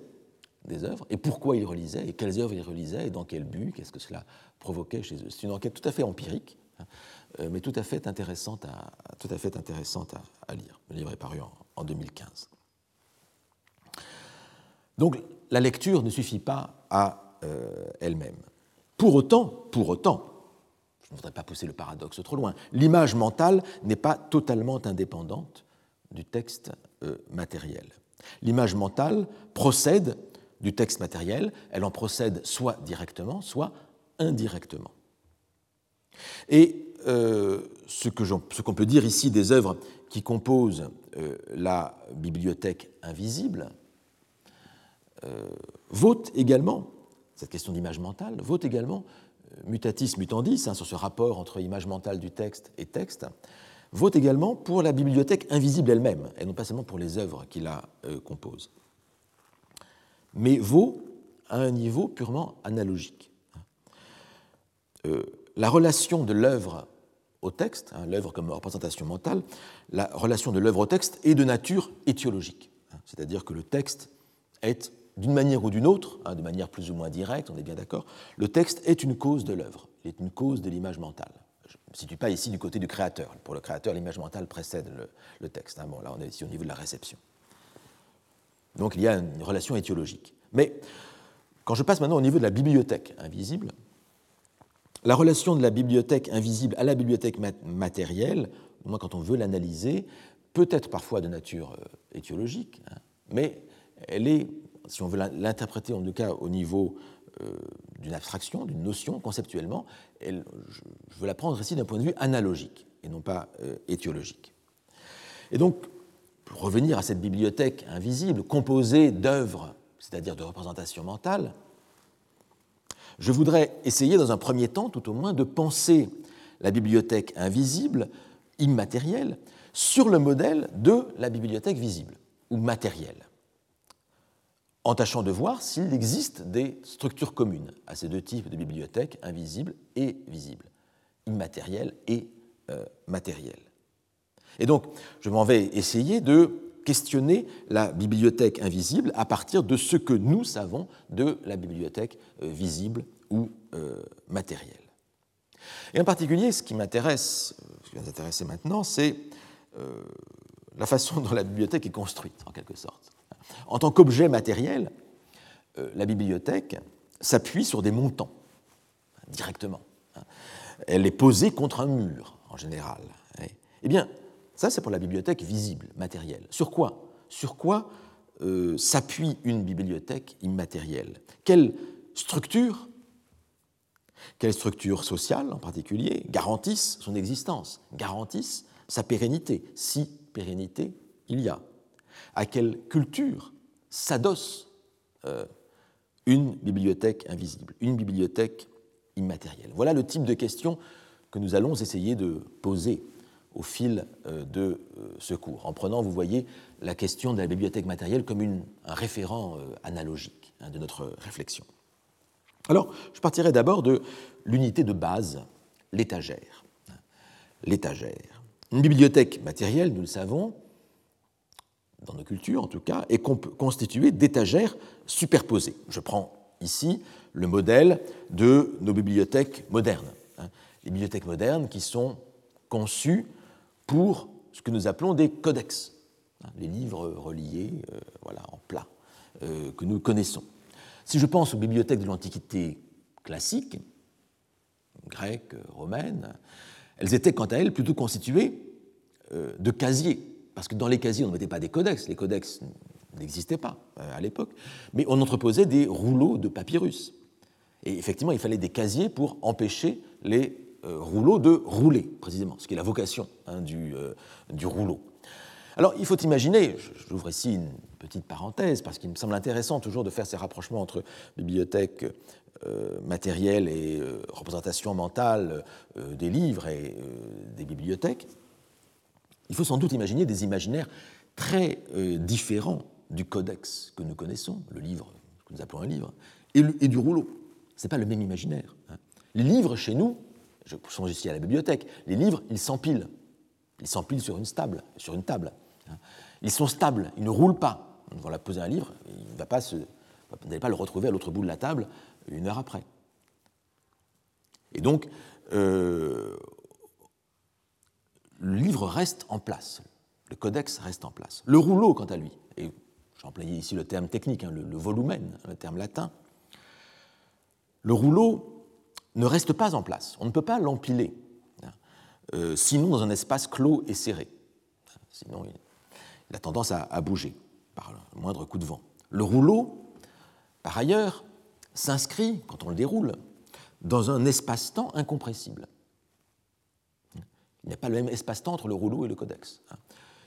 B: des œuvres et pourquoi ils relisaient et quelles œuvres ils relisaient et dans quel but, qu'est-ce que cela provoquait chez eux. C'est une enquête tout à fait empirique. Hein, mais tout à fait intéressante à, tout à, fait intéressante à, lire. Le livre est paru en, 2015. Donc la lecture ne suffit pas à euh, elle-même. Pour autant, pour autant, je ne voudrais pas pousser le paradoxe trop loin, l'image mentale n'est pas totalement indépendante du texte euh, matériel. L'image mentale procède du texte matériel, elle en procède soit directement, soit indirectement. Et euh, ce qu'on peut dire ici des œuvres qui composent euh, la bibliothèque invisible euh, vaut également, cette question d'image mentale, vaut également, mutatis mutandis, hein, sur ce rapport entre image mentale du texte et texte, vaut également pour la bibliothèque invisible elle-même, et non pas seulement pour les œuvres qui la composent, mais vaut à un niveau purement analogique la relation de l'œuvre au texte, hein, l'œuvre comme représentation mentale, la relation de l'œuvre au texte est de nature étiologique. Hein. C'est-à-dire que le texte est, d'une manière ou d'une autre, hein, de manière plus ou moins directe, on est bien d'accord, le texte est une cause de l'œuvre, il est une cause de l'image mentale. ne me situe pas ici du côté du créateur. Pour le créateur, l'image mentale précède le, texte. Bon, là, on est ici au niveau de la réception. Donc il y a une relation étiologique. Mais quand je passe maintenant au niveau de la bibliothèque invisible, la relation de la bibliothèque invisible à la bibliothèque matérielle, au moins quand on veut l'analyser, peut être parfois de nature euh, étiologique, hein, mais elle est, si on veut l'interpréter en tout cas au niveau euh, d'une abstraction, d'une notion conceptuellement, elle, je, veux la prendre ici d'un point de vue analogique et non pas euh, étiologique. Et donc, pour revenir à cette bibliothèque invisible composée d'œuvres, c'est-à-dire de représentations mentales, je voudrais essayer dans un premier temps, tout au moins, de penser la bibliothèque invisible, immatérielle, sur le modèle de la bibliothèque visible ou matérielle, en tâchant de voir s'il existe des structures communes à ces deux types de bibliothèques, invisibles et visibles, immatérielles et euh, matérielles. Et donc, je m'en vais essayer de questionner la bibliothèque invisible à partir de ce que nous savons de la bibliothèque euh, visible ou euh, matérielle. Et en particulier, ce qui m'intéresse, ce qui va intéresser maintenant, c'est euh, la façon dont la bibliothèque est construite, en quelque sorte. En tant qu'objet matériel, euh, la bibliothèque s'appuie sur des montants, directement. Elle est posée contre un mur, en général. Eh bien, ça, c'est pour la bibliothèque visible, matérielle. Sur quoi? Sur quoi euh, s'appuie une bibliothèque immatérielle? Quelle structure? Quelles structures sociales, en particulier, garantissent son existence, garantissent sa pérennité, si pérennité il y a? À quelle culture s'adosse euh, une bibliothèque invisible, une bibliothèque immatérielle? Voilà le type de questions que nous allons essayer de poser au fil euh, de euh, ce cours, en prenant, vous voyez, la question de la bibliothèque matérielle comme un référent analogique hein, de notre réflexion. Alors, je partirai d'abord de l'unité de base, l'étagère. L'étagère. Une bibliothèque matérielle, nous le savons, dans nos cultures en tout cas, est constituée d'étagères superposées. Je prends ici le modèle de nos bibliothèques modernes. Hein. Les bibliothèques modernes qui sont conçues pour ce que nous appelons des codex, hein, les livres reliés euh, voilà, en plat euh, que nous connaissons. Si je pense aux bibliothèques de l'Antiquité classique, grecques, romaines, elles étaient quant à elles plutôt constituées euh, de casiers, parce que dans les casiers, on ne mettait pas des codex, les codex n'existaient pas à l'époque, mais on entreposait des rouleaux de papyrus. Et effectivement, il fallait des casiers pour empêcher les rouleaux de rouler, précisément, ce qui est la vocation hein, du, du rouleau. Alors, il faut imaginer, j'ouvre ici une petite parenthèse, parce qu'il me semble intéressant toujours de faire ces rapprochements entre bibliothèque euh, matérielle et euh, représentation mentale euh, des livres et des bibliothèques. Il faut sans doute imaginer des imaginaires très différents du codex que nous connaissons, le livre, que nous appelons un livre, et, du rouleau. Ce n'est pas le même imaginaire. Hein. Les livres, chez nous, je songe ici à la bibliothèque, les livres, ils s'empilent. Ils s'empilent sur une table. Sur une table. Hein. Ils sont stables, ils ne roulent pas. On va poser un livre, il va pas se, vous n'allez pas le retrouver à l'autre bout de la table une heure après. Et donc, euh, le livre reste en place, le codex reste en place. Le rouleau, quant à lui, et j'ai employé ici le terme technique, hein, le, volumen, le terme latin, le rouleau ne reste pas en place. On ne peut pas l'empiler, euh, sinon dans un espace clos et serré. Sinon, il, a tendance à, bouger par le moindre coup de vent. Le rouleau, par ailleurs, s'inscrit, quand on le déroule, dans un espace-temps incompressible. Il n'y a pas le même espace-temps entre le rouleau et le codex.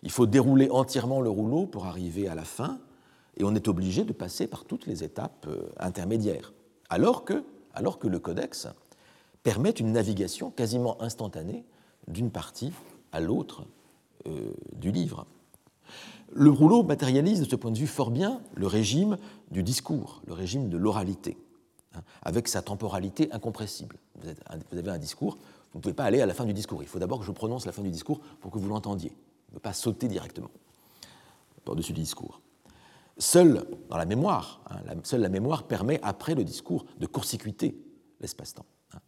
B: Il faut dérouler entièrement le rouleau pour arriver à la fin, et on est obligé de passer par toutes les étapes euh, intermédiaires. Alors que, alors que le codex permet une navigation quasiment instantanée d'une partie à l'autre euh, du livre. Le rouleau matérialise de ce point de vue fort bien le régime du discours, le régime de l'oralité, hein, avec sa temporalité incompressible. Vous, avez un discours, vous ne pouvez pas aller à la fin du discours. Il faut d'abord que je prononce la fin du discours pour que vous l'entendiez. ne pas sauter directement par-dessus le discours. Seule dans la mémoire, hein, seule la mémoire permet, après le discours, de court-circuiter l'espace-temps. Hein.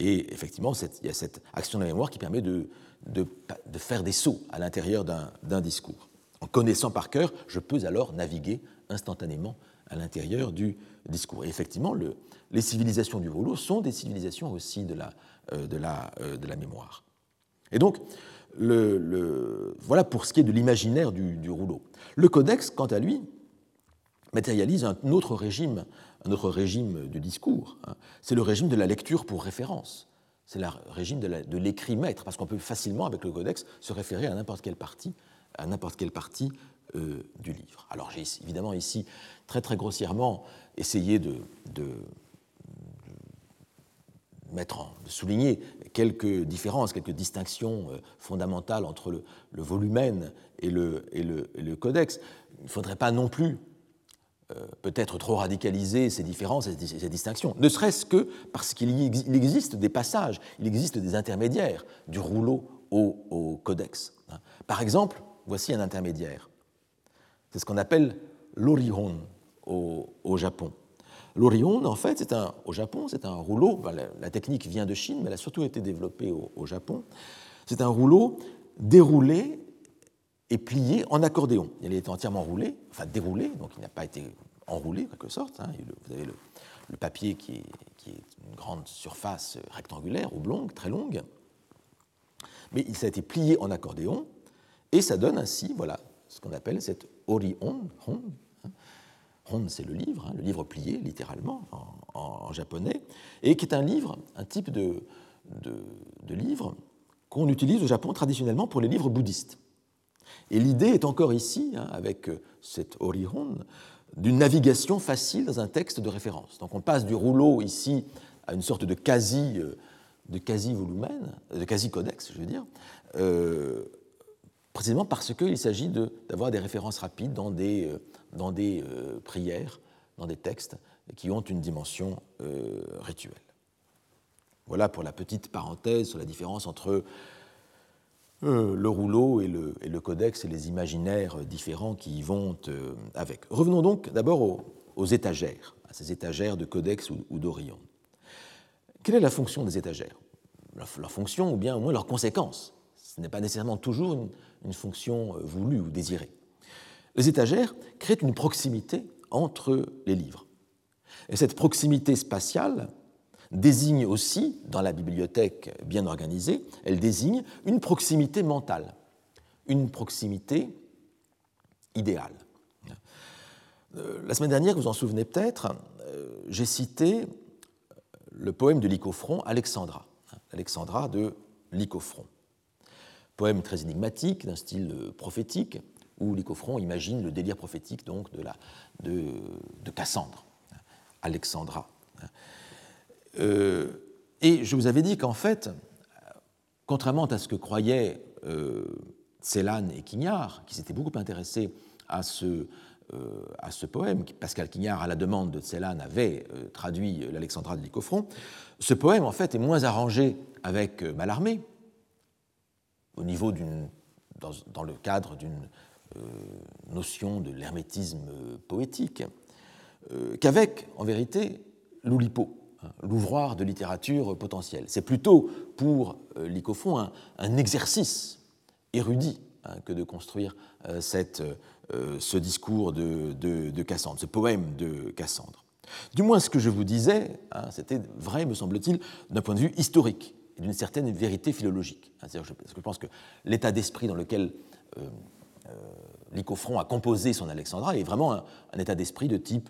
B: Et effectivement, il y a cette action de la mémoire qui permet de, de, faire des sauts à l'intérieur d'un discours. En connaissant par cœur, je peux alors naviguer instantanément à l'intérieur du discours. Et effectivement, le, les civilisations du rouleau sont des civilisations aussi de la, euh, de la, euh, de la mémoire. Et donc, voilà pour ce qui est de l'imaginaire du, rouleau. Le codex, quant à lui, matérialise un autre régime, un autre régime de discours. Hein. C'est le régime de la lecture pour référence. C'est le régime de l'écrit maître, parce qu'on peut facilement, avec le codex, se référer à n'importe quelle partie, à n'importe quelle partie euh, du livre. Alors j'ai évidemment ici très très grossièrement essayé de, mettre de souligner quelques différences, quelques distinctions euh, fondamentales entre le, le volumen et le, codex. Il ne faudrait pas non plus peut-être trop radicaliser ces différences et ces distinctions, ne serait-ce que parce qu'il existe des passages, il existe des intermédiaires du rouleau au, codex. Hein. Par exemple, voici un intermédiaire. C'est ce qu'on appelle l'orihon au, Japon. L'orihon, en fait, c'est un, au Japon, c'est un rouleau, la, technique vient de Chine, mais elle a surtout été développée au Japon. C'est un rouleau déroulé et plié en accordéon. Il est entièrement déroulé, donc il n'a pas été enroulé en quelque sorte. Hein. Vous avez le, papier qui est, est, une grande surface rectangulaire, oblongue, très longue. Mais il a été plié en accordéon, et ça donne ainsi, voilà, ce qu'on appelle cette orihon. Hon, hein. c'est le livre, hein, le livre plié, littéralement, en, japonais, et qui est un livre, un type de livre qu'on utilise au Japon traditionnellement pour les livres bouddhistes. Et l'idée est encore ici, hein, avec euh, cet orihon, d'une navigation facile dans un texte de référence. Donc on passe du rouleau ici à une sorte de quasi, euh, de quasi volumen, de quasi codex, je veux dire, euh, précisément parce qu'il s'agit d'avoir des références rapides dans des, dans des prières, dans des textes qui ont une dimension rituelle. Voilà pour la petite parenthèse sur la différence entre euh, le rouleau et le, codex et les imaginaires différents qui y vont euh, avec. Revenons donc d'abord aux, étagères, à ces étagères de codex ou, d'Orion. Quelle est la fonction des étagères? Leur, fonction ou bien au moins leur conséquence? Ce n'est pas nécessairement toujours une, fonction euh, voulue ou désirée. Les étagères créent une proximité entre les livres. Et cette proximité spatiale désigne aussi, dans la bibliothèque bien organisée, elle désigne une proximité mentale, une proximité idéale. Euh, la semaine dernière, vous en souvenez peut-être, euh, j'ai cité le poème de Lycophron, Alexandra, Alexandra de Lycophron. Poème très énigmatique, d'un style prophétique, où Lycophron imagine le délire prophétique donc de, de Cassandre, Alexandra. Euh, et je vous avais dit qu'en fait, contrairement à ce que croyaient euh, et Quignard, qui s'étaient beaucoup intéressés à ce, euh, poème, Pascal Quignard, à la demande de Célan, avait traduit l'Alexandra de Lycophron, ce poème, en fait, est moins arrangé avec Mallarmé, au niveau dans, dans, le cadre d'une notion de l'hermétisme poétique, qu'avec, en vérité, Loulipo l'ouvroir de littérature potentielle. C'est plutôt pour euh, Lycophron un, exercice érudit hein, que de construire euh, cette, euh, ce discours de, Cassandre, ce poème de Cassandre. Du moins, ce que je vous disais, hein, c'était vrai, me semble-t-il, d'un point de vue historique et d'une certaine vérité philologique. Hein, parce que je pense que l'état d'esprit dans lequel Lycophron a composé son Alexandra est vraiment un état d'esprit de type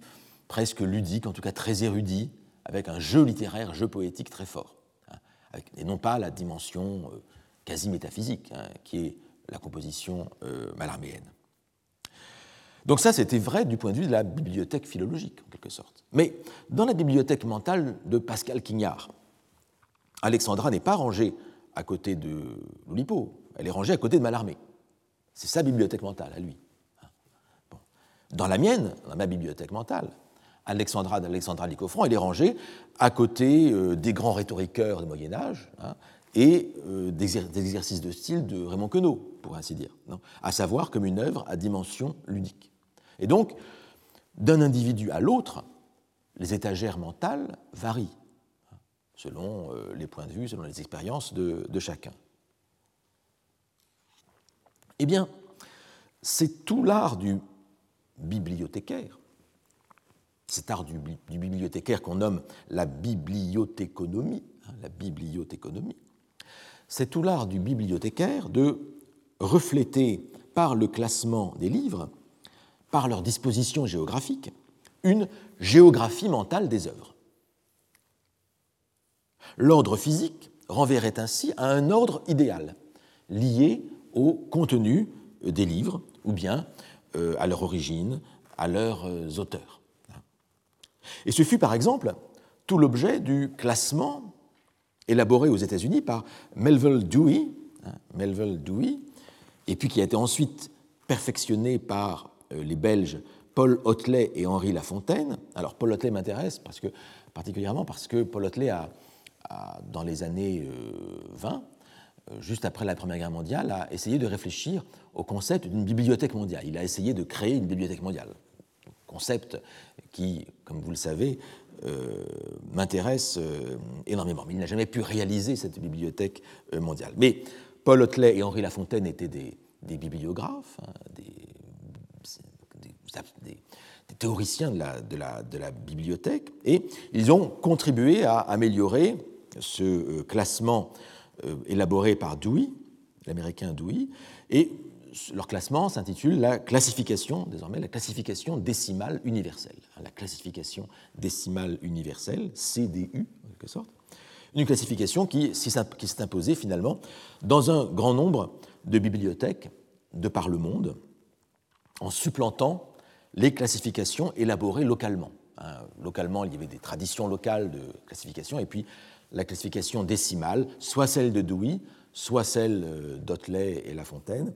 B: presque ludique, en tout cas très érudit, avec un jeu littéraire, jeu poétique très fort, hein, et non pas la dimension euh, quasi métaphysique, hein, qui est la composition euh. Donc ça, c'était vrai du point de vue de la bibliothèque philologique, en quelque sorte. Mais dans la bibliothèque mentale de Pascal Quignard, Alexandra n'est pas rangée à côté de l'Oulipo, elle est rangée à côté de Mallarmé. C'est sa bibliothèque mentale, à lui. Hein. Dans la mienne, dans ma bibliothèque mentale, Alexandra d'Alexandra Lycophron, elle est rangée à côté euh, des grands rhétoriqueurs du Moyen Âge hein, et euh, des, exercices de style de Raymond Queneau, pour ainsi dire, à savoir comme une œuvre à dimension ludique. Et donc, d'un individu à l'autre, les étagères mentales varient. selon les points de vue, selon les expériences de chacun. Eh bien, c'est tout l'art du bibliothécaire, cet art du, bibliothécaire qu'on nomme la bibliothéconomie, hein, la bibliothéconomie, c'est tout l'art du bibliothécaire de refléter par le classement des livres, par leur disposition géographique, une géographie mentale des œuvres. L'ordre physique renverrait ainsi à un ordre idéal, lié au contenu des livres, ou bien euh, à leur origine, à leurs euh, auteurs. Et ce fut par exemple tout l'objet du classement élaboré aux États-Unis par Melville Dewey, hein, Melville Dewey, et puis qui a été ensuite perfectionné par euh, les Belges Paul Hotelet et Henri Lafontaine. Alors Paul Hotelet m'intéresse parce que, particulièrement parce que Paul Hotelet a, dans les années 20, euh, juste après la Première Guerre mondiale, a essayé de réfléchir au concept d'une bibliothèque mondiale. Il a essayé de créer une bibliothèque mondiale. Concept qui, comme vous le savez, euh, m'intéresse euh, énormément. Mais il n'a jamais pu réaliser cette bibliothèque mondiale. Mais Paul Hotelet et Henri Lafontaine étaient des, bibliographes, hein, des, théoriciens de la, de, la, bibliothèque, et ils ont contribué à améliorer ce classement euh, élaboré par Dewey, l'américain Dewey, et leur classement s'intitule la classification, désormais la classification décimale universelle. Hein, la classification décimale universelle, CDU en quelque sorte. Une classification qui, s'est imposée finalement dans un grand nombre de bibliothèques de par le monde, en supplantant les classifications élaborées localement. Hein, localement, il y avait des traditions locales de classification, et puis la classification décimale, soit celle de Dewey, soit celle euh, d'Otley et Lafontaine,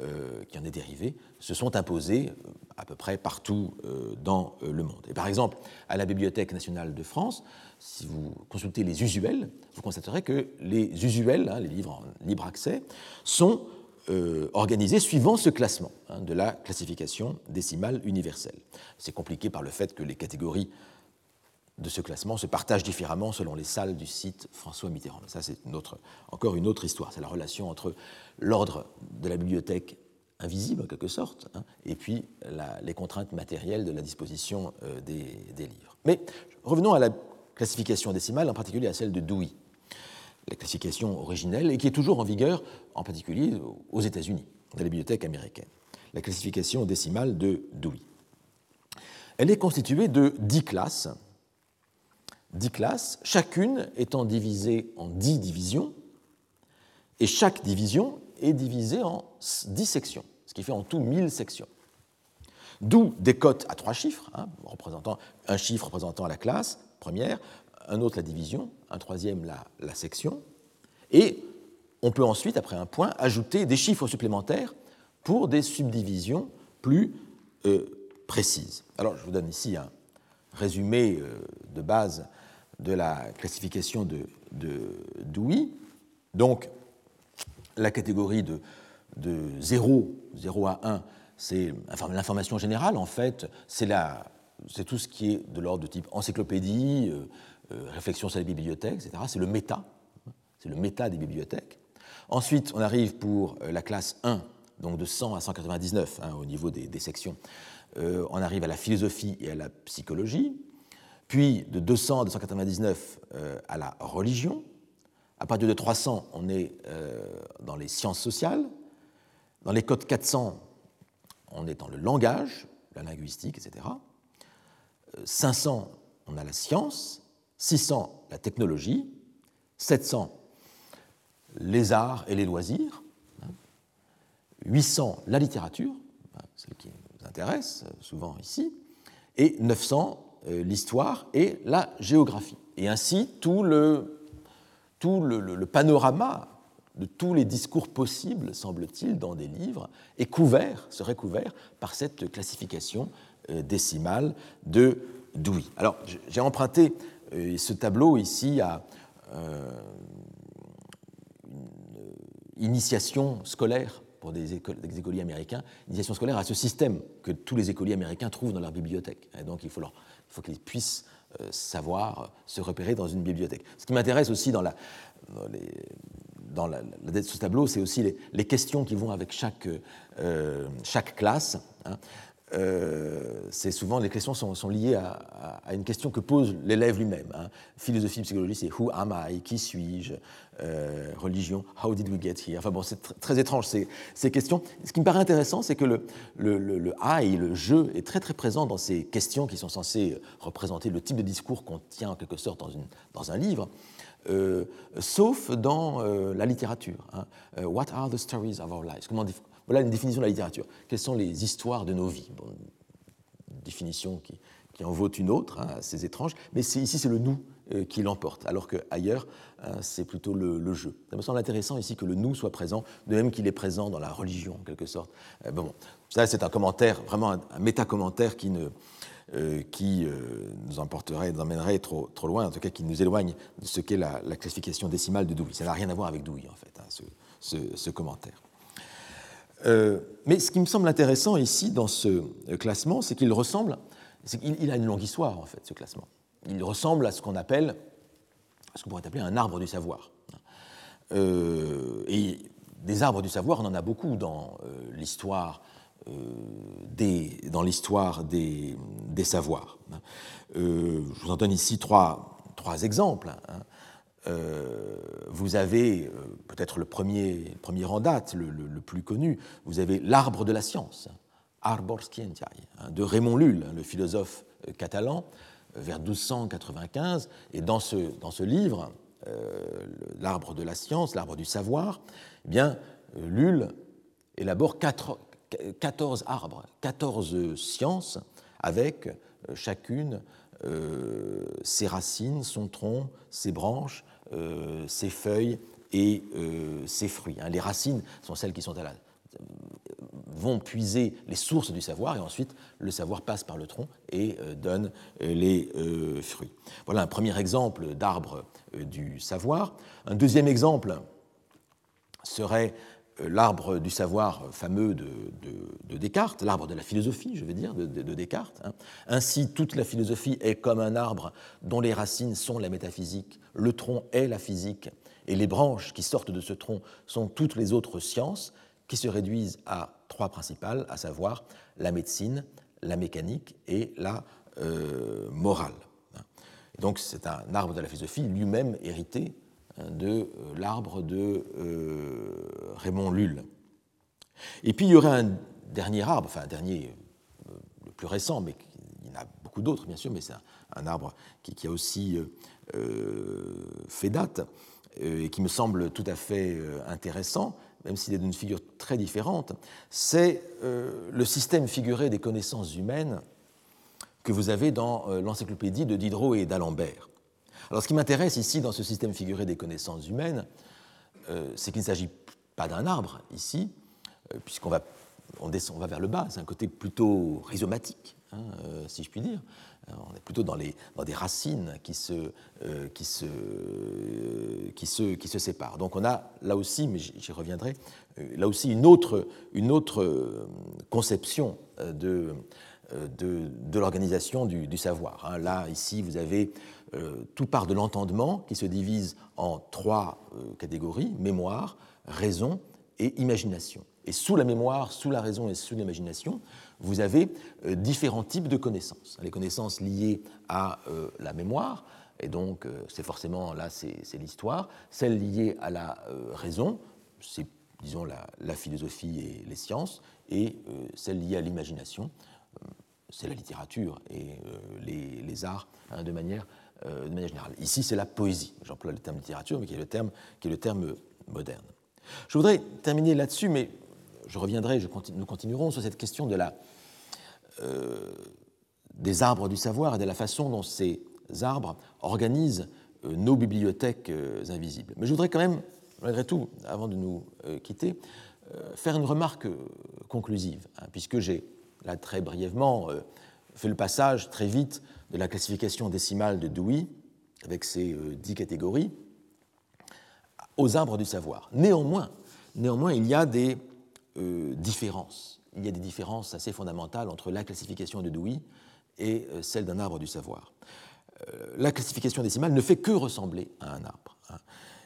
B: euh, qui en est dérivée, se sont imposées euh, à peu près partout dans le monde. Et par exemple, à la Bibliothèque nationale de France, si vous consultez les usuels, vous constaterez que les usuels, hein, les livres en libre accès, sont organisés suivant ce classement hein, de la classification décimale universelle. C'est compliqué par le fait que les catégories de ce classement se partagent différemment selon les salles du site François Mitterrand. Ça, c'est encore une autre histoire. C'est la relation entre l'ordre de la bibliothèque invisible, en quelque sorte, hein, et puis les contraintes matérielles de la disposition euh, des, livres. Mais revenons à la classification décimale, en particulier à celle de Dewey, la classification originelle, et qui est toujours en vigueur, en particulier aux États-Unis, dans la bibliothèque américaine. La classification décimale de Dewey. Elle est constituée de dix classes, dix classes, chacune étant divisée en dix divisions, et chaque division est divisée en dix sections, ce qui fait en tout mille sections. D'où des cotes à trois chiffres, hein, représentant un chiffre représentant la classe première, un autre la division, un troisième la, section, et on peut ensuite, après un point, ajouter des chiffres supplémentaires pour des subdivisions plus euh, précises. Alors, je vous donne ici un résumé euh, de base de la classification de, de Dewey. Donc, la catégorie de, de 0, 0 à 1, c'est l'information générale, en fait, c'est tout ce qui est de l'ordre de type encyclopédie, euh, euh, réflexion sur les bibliothèques, etc. C'est le méta, c'est le méta des bibliothèques. Ensuite, on arrive pour euh, la classe 1, donc de 100 à 199 hein, au niveau des, sections. on arrive à la philosophie et à la psychologie puis de 200 à 299 euh, à la religion. À partir de 300, on est euh, dans les sciences sociales. Dans les codes 400, on est dans le langage, la linguistique, etc. 500, euh, on a la science. 600, la technologie. 700, les arts et les loisirs. 800, la littérature, celle qui nous intéresse souvent ici. Et 900, euh, l'histoire et la géographie. Et ainsi, tout le, tout le, panorama de tous les discours possibles, semble-t-il, dans des livres, est couvert, serait couvert par cette classification euh, décimale de Dewey. Alors, j'ai emprunté euh, ce tableau ici à une initiation scolaire pour des, écoliers américains, initiation scolaire à ce système que tous les écoliers américains trouvent dans leur bibliothèque. Donc, il faut leur il faut qu'ils puissent savoir se repérer dans une bibliothèque. Ce qui m'intéresse aussi dans, la, dans, ce tableau, c'est aussi les, questions qui vont avec chaque, chaque classe. Hein. Euh, c'est souvent les questions sont, liées à, une question que pose l'élève lui-même. Hein. Philosophie, psychologie, c'est Who am I Qui suis-je euh, Religion, How did we get here? Enfin bon, c'est très étrange ces, questions. Ce qui me paraît intéressant, c'est que le, I, le jeu, est très très présent dans ces questions qui sont censées représenter le type de discours qu'on tient en quelque sorte dans, un livre. Euh, sauf dans la littérature. Hein. what are the stories of our lives? Voilà une définition de la littérature. Quelles sont les histoires de nos vies? Une définition qui, en vaut une autre, hein, assez étrange, mais ici c'est le nous euh, qui l'emporte, alors qu'ailleurs hein, c'est plutôt le, jeu. Ça me semble intéressant ici que le nous soit présent, de même qu'il est présent dans la religion en quelque sorte. Euh, bon, ça c'est un commentaire, vraiment un, méta-commentaire qui, ne, euh, qui nous emporterait, nous emmènerait trop, loin, en tout cas qui nous éloigne de ce qu'est la, classification décimale de Dewey. Ça n'a rien à voir avec Dewey en fait, hein, ce commentaire. Euh, mais ce qui me semble intéressant ici dans ce classement, c'est qu'il ressemble, il a une longue histoire en fait, ce classement. Il ressemble à ce qu'on appelle, ce qu'on pourrait appeler un arbre du savoir. Euh, et des arbres du savoir, on en a beaucoup dans euh, l'histoire des, dans l'histoire des, savoirs. je vous en donne ici trois, trois exemples. Hein. Euh, vous avez euh, peut-être le premier, premier en date, le, plus connu, vous avez l'arbre de la science, Arbor Scientiae, hein, de Raymond Lull, le philosophe euh, catalan, vers 1295. Et dans ce, dans ce livre, l'arbre de la science, l'arbre du savoir, eh bien, Lull élabore 14 arbres, 14 sciences, avec chacune ses racines, son tronc, ses branches, ses feuilles et euh, ses fruits. Hein. Les racines sont celles qui sont à la, vont puiser les sources du savoir et ensuite le savoir passe par le tronc et euh, donne les fruits. Voilà un premier exemple d'arbre du savoir. Un deuxième exemple serait l'arbre du savoir fameux de, Descartes, l'arbre de la philosophie, je veux dire, de, Descartes. Hein. Ainsi, toute la philosophie est comme un arbre dont les racines sont la métaphysique, le tronc est la physique, et les branches qui sortent de ce tronc sont toutes les autres sciences qui se réduisent à trois principales, à savoir la médecine, la mécanique et la euh, morale. donc c'est un arbre de la philosophie lui-même hérité de euh, l'arbre de euh, Raymond Lull. Et puis il y aurait un dernier arbre, enfin un dernier euh, le plus récent, mais il y en a beaucoup d'autres bien sûr, mais c'est un, arbre qui, a aussi fait date et qui me semble tout à fait intéressant, même s'il est d'une figure très différente, c'est le système figuré des connaissances humaines que vous avez dans l'encyclopédie de Diderot et d'Alembert. Alors ce qui m'intéresse ici dans ce système figuré des connaissances humaines, euh, c'est qu'il ne s'agit pas d'un arbre ici, euh, puisqu'on va, on on va vers le bas, c'est un côté plutôt rhizomatique, hein, euh, si je puis dire. On est plutôt dans, les, dans des racines qui se, qui, se, qui, se, qui se séparent. Donc on a là aussi, mais j'y reviendrai, là aussi une autre, une autre conception de, de, de l'organisation du, du, savoir. Hein. Là, ici, vous avez euh, tout part de l'entendement qui se divise en trois euh, catégories, mémoire, raison et imagination. Et sous la mémoire, sous la raison et sous l'imagination, vous avez euh, différents types de connaissances. Les connaissances liées à la mémoire, et donc c'est forcément là, c'est l'histoire. Celles liées à la raison, c'est disons la, philosophie et les sciences, et celles liées à l'imagination, c'est la littérature et les, arts hein, de manière euh, de manière générale. Ici, c'est la poésie. J'emploie le terme littérature, mais qui est le terme, qui est le terme moderne. Je voudrais terminer là-dessus, mais je reviendrai, nous continuerons sur cette question euh, des arbres du savoir et de la façon dont ces arbres organisent euh, nos bibliothèques invisibles. Mais je voudrais quand même, malgré tout, avant de nous quitter, faire une remarque conclusive, hein, puisque j'ai là très brièvement fait le passage très vite de la classification décimale de Dewey, avec ses euh, dix catégories, aux arbres du savoir. Néanmoins, néanmoins il y a des euh, différences. Il y a des différences assez fondamentales entre la classification de Dewey et euh, celle d'un arbre du savoir. la classification décimale ne fait que ressembler à un arbre. Hein.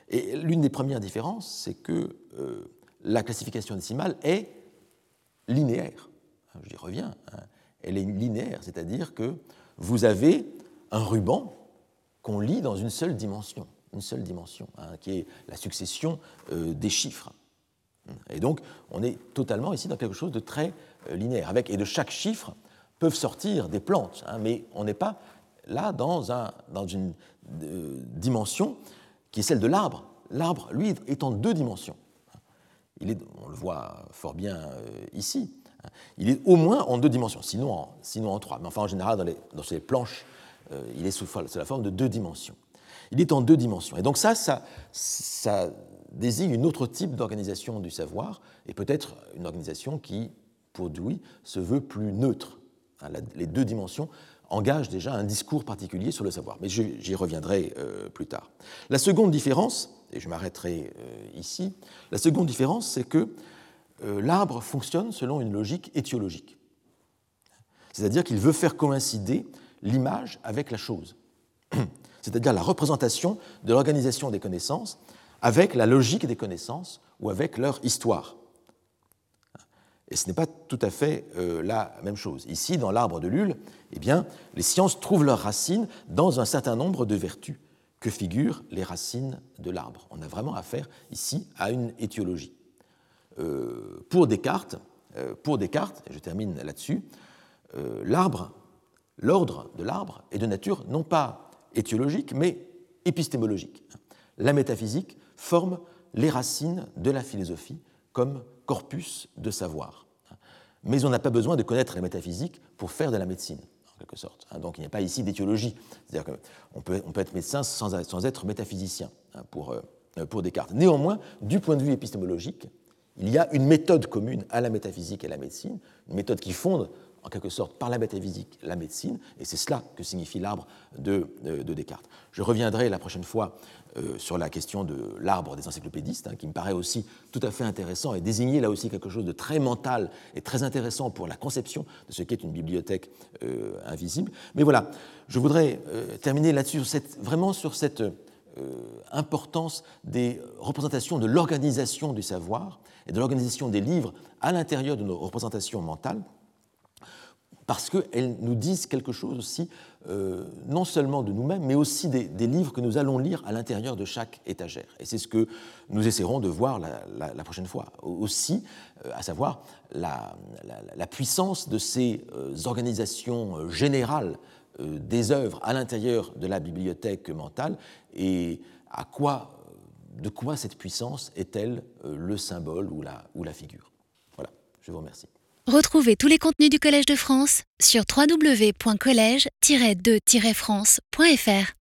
B: Et l'une des premières différences, c'est que la classification décimale est linéaire. J'y reviens. Hein. Elle est linéaire, c'est-à-dire que vous avez un ruban qu'on lit dans une seule dimension, une seule dimension, hein, qui est la succession euh, des chiffres. Et donc, on est totalement ici dans quelque chose de très euh, linéaire, et de chaque chiffre peuvent sortir des plantes, hein, mais on n'est pas là dans, un, dans une euh, dimension qui est celle de l'arbre. L'arbre, lui, est en deux dimensions. Il est, on le voit fort bien ici. Il est au moins en deux dimensions, sinon en, sinon en trois. Mais enfin, en général, dans, ces planches euh, il est sous la forme de deux dimensions. Il est en deux dimensions. Et donc ça, ça, désigne un autre type d'organisation du savoir, et peut-être une organisation qui, pour Dewey, se veut plus neutre. Hein, les deux dimensions engagent déjà un discours particulier sur le savoir, mais j'y reviendrai euh, plus tard. La seconde différence, et je m'arrêterai euh, ici, la seconde différence, c'est que l'arbre fonctionne selon une logique étiologique. C'est-à-dire qu'il veut faire coïncider l'image avec la chose, c'est-à-dire la représentation de l'organisation des connaissances avec la logique des connaissances ou avec leur histoire. Et ce n'est pas tout à fait euh, la même chose. Ici, dans l'arbre de Lul, eh les sciences trouvent leurs racines dans un certain nombre de vertus que figurent les racines de l'arbre. On a vraiment affaire ici à une étiologie. Euh, pour Descartes, euh, pour Descartes, et je termine là-dessus, l'arbre l'ordre de l'arbre est de nature non pas étiologique, mais épistémologique. La métaphysique forme les racines de la philosophie comme corpus de savoir. Mais on n'a pas besoin de connaître la métaphysique pour faire de la médecine, en quelque sorte. Donc il n'y a pas ici d'étiologie. C'est-à-dire qu'on peut, être médecin sans, être métaphysicien hein, euh, pour Descartes. Néanmoins, du point de vue épistémologique, il y a une méthode commune à la métaphysique et à la médecine, une méthode qui fonde en quelque sorte par la métaphysique la médecine, et c'est cela que signifie l'arbre de, de, Descartes. Je reviendrai la prochaine fois euh, sur la question de l'arbre des encyclopédistes, hein, qui me paraît aussi tout à fait intéressant et désigner là aussi quelque chose de très mental et très intéressant pour la conception de ce qu'est une bibliothèque euh, invisible. Mais voilà, je voudrais euh, terminer là-dessus, vraiment sur cette importance des représentations de l'organisation du savoir et de l'organisation des livres à l'intérieur de nos représentations mentales parce qu'elles nous disent quelque chose aussi, euh, non seulement de nous-mêmes, mais aussi des, livres que nous allons lire à l'intérieur de chaque étagère. Et c'est ce que nous essaierons de voir la, prochaine fois. Aussi, euh, à savoir la, puissance de ces euh, organisations générales des œuvres à l'intérieur de la bibliothèque mentale et à quoi, de quoi cette puissance est-elle le symbole ou la, ou la figure. Voilà, je vous remercie.
A: Retrouvez tous les contenus du Collège de France sur www.colège-2-france.fr.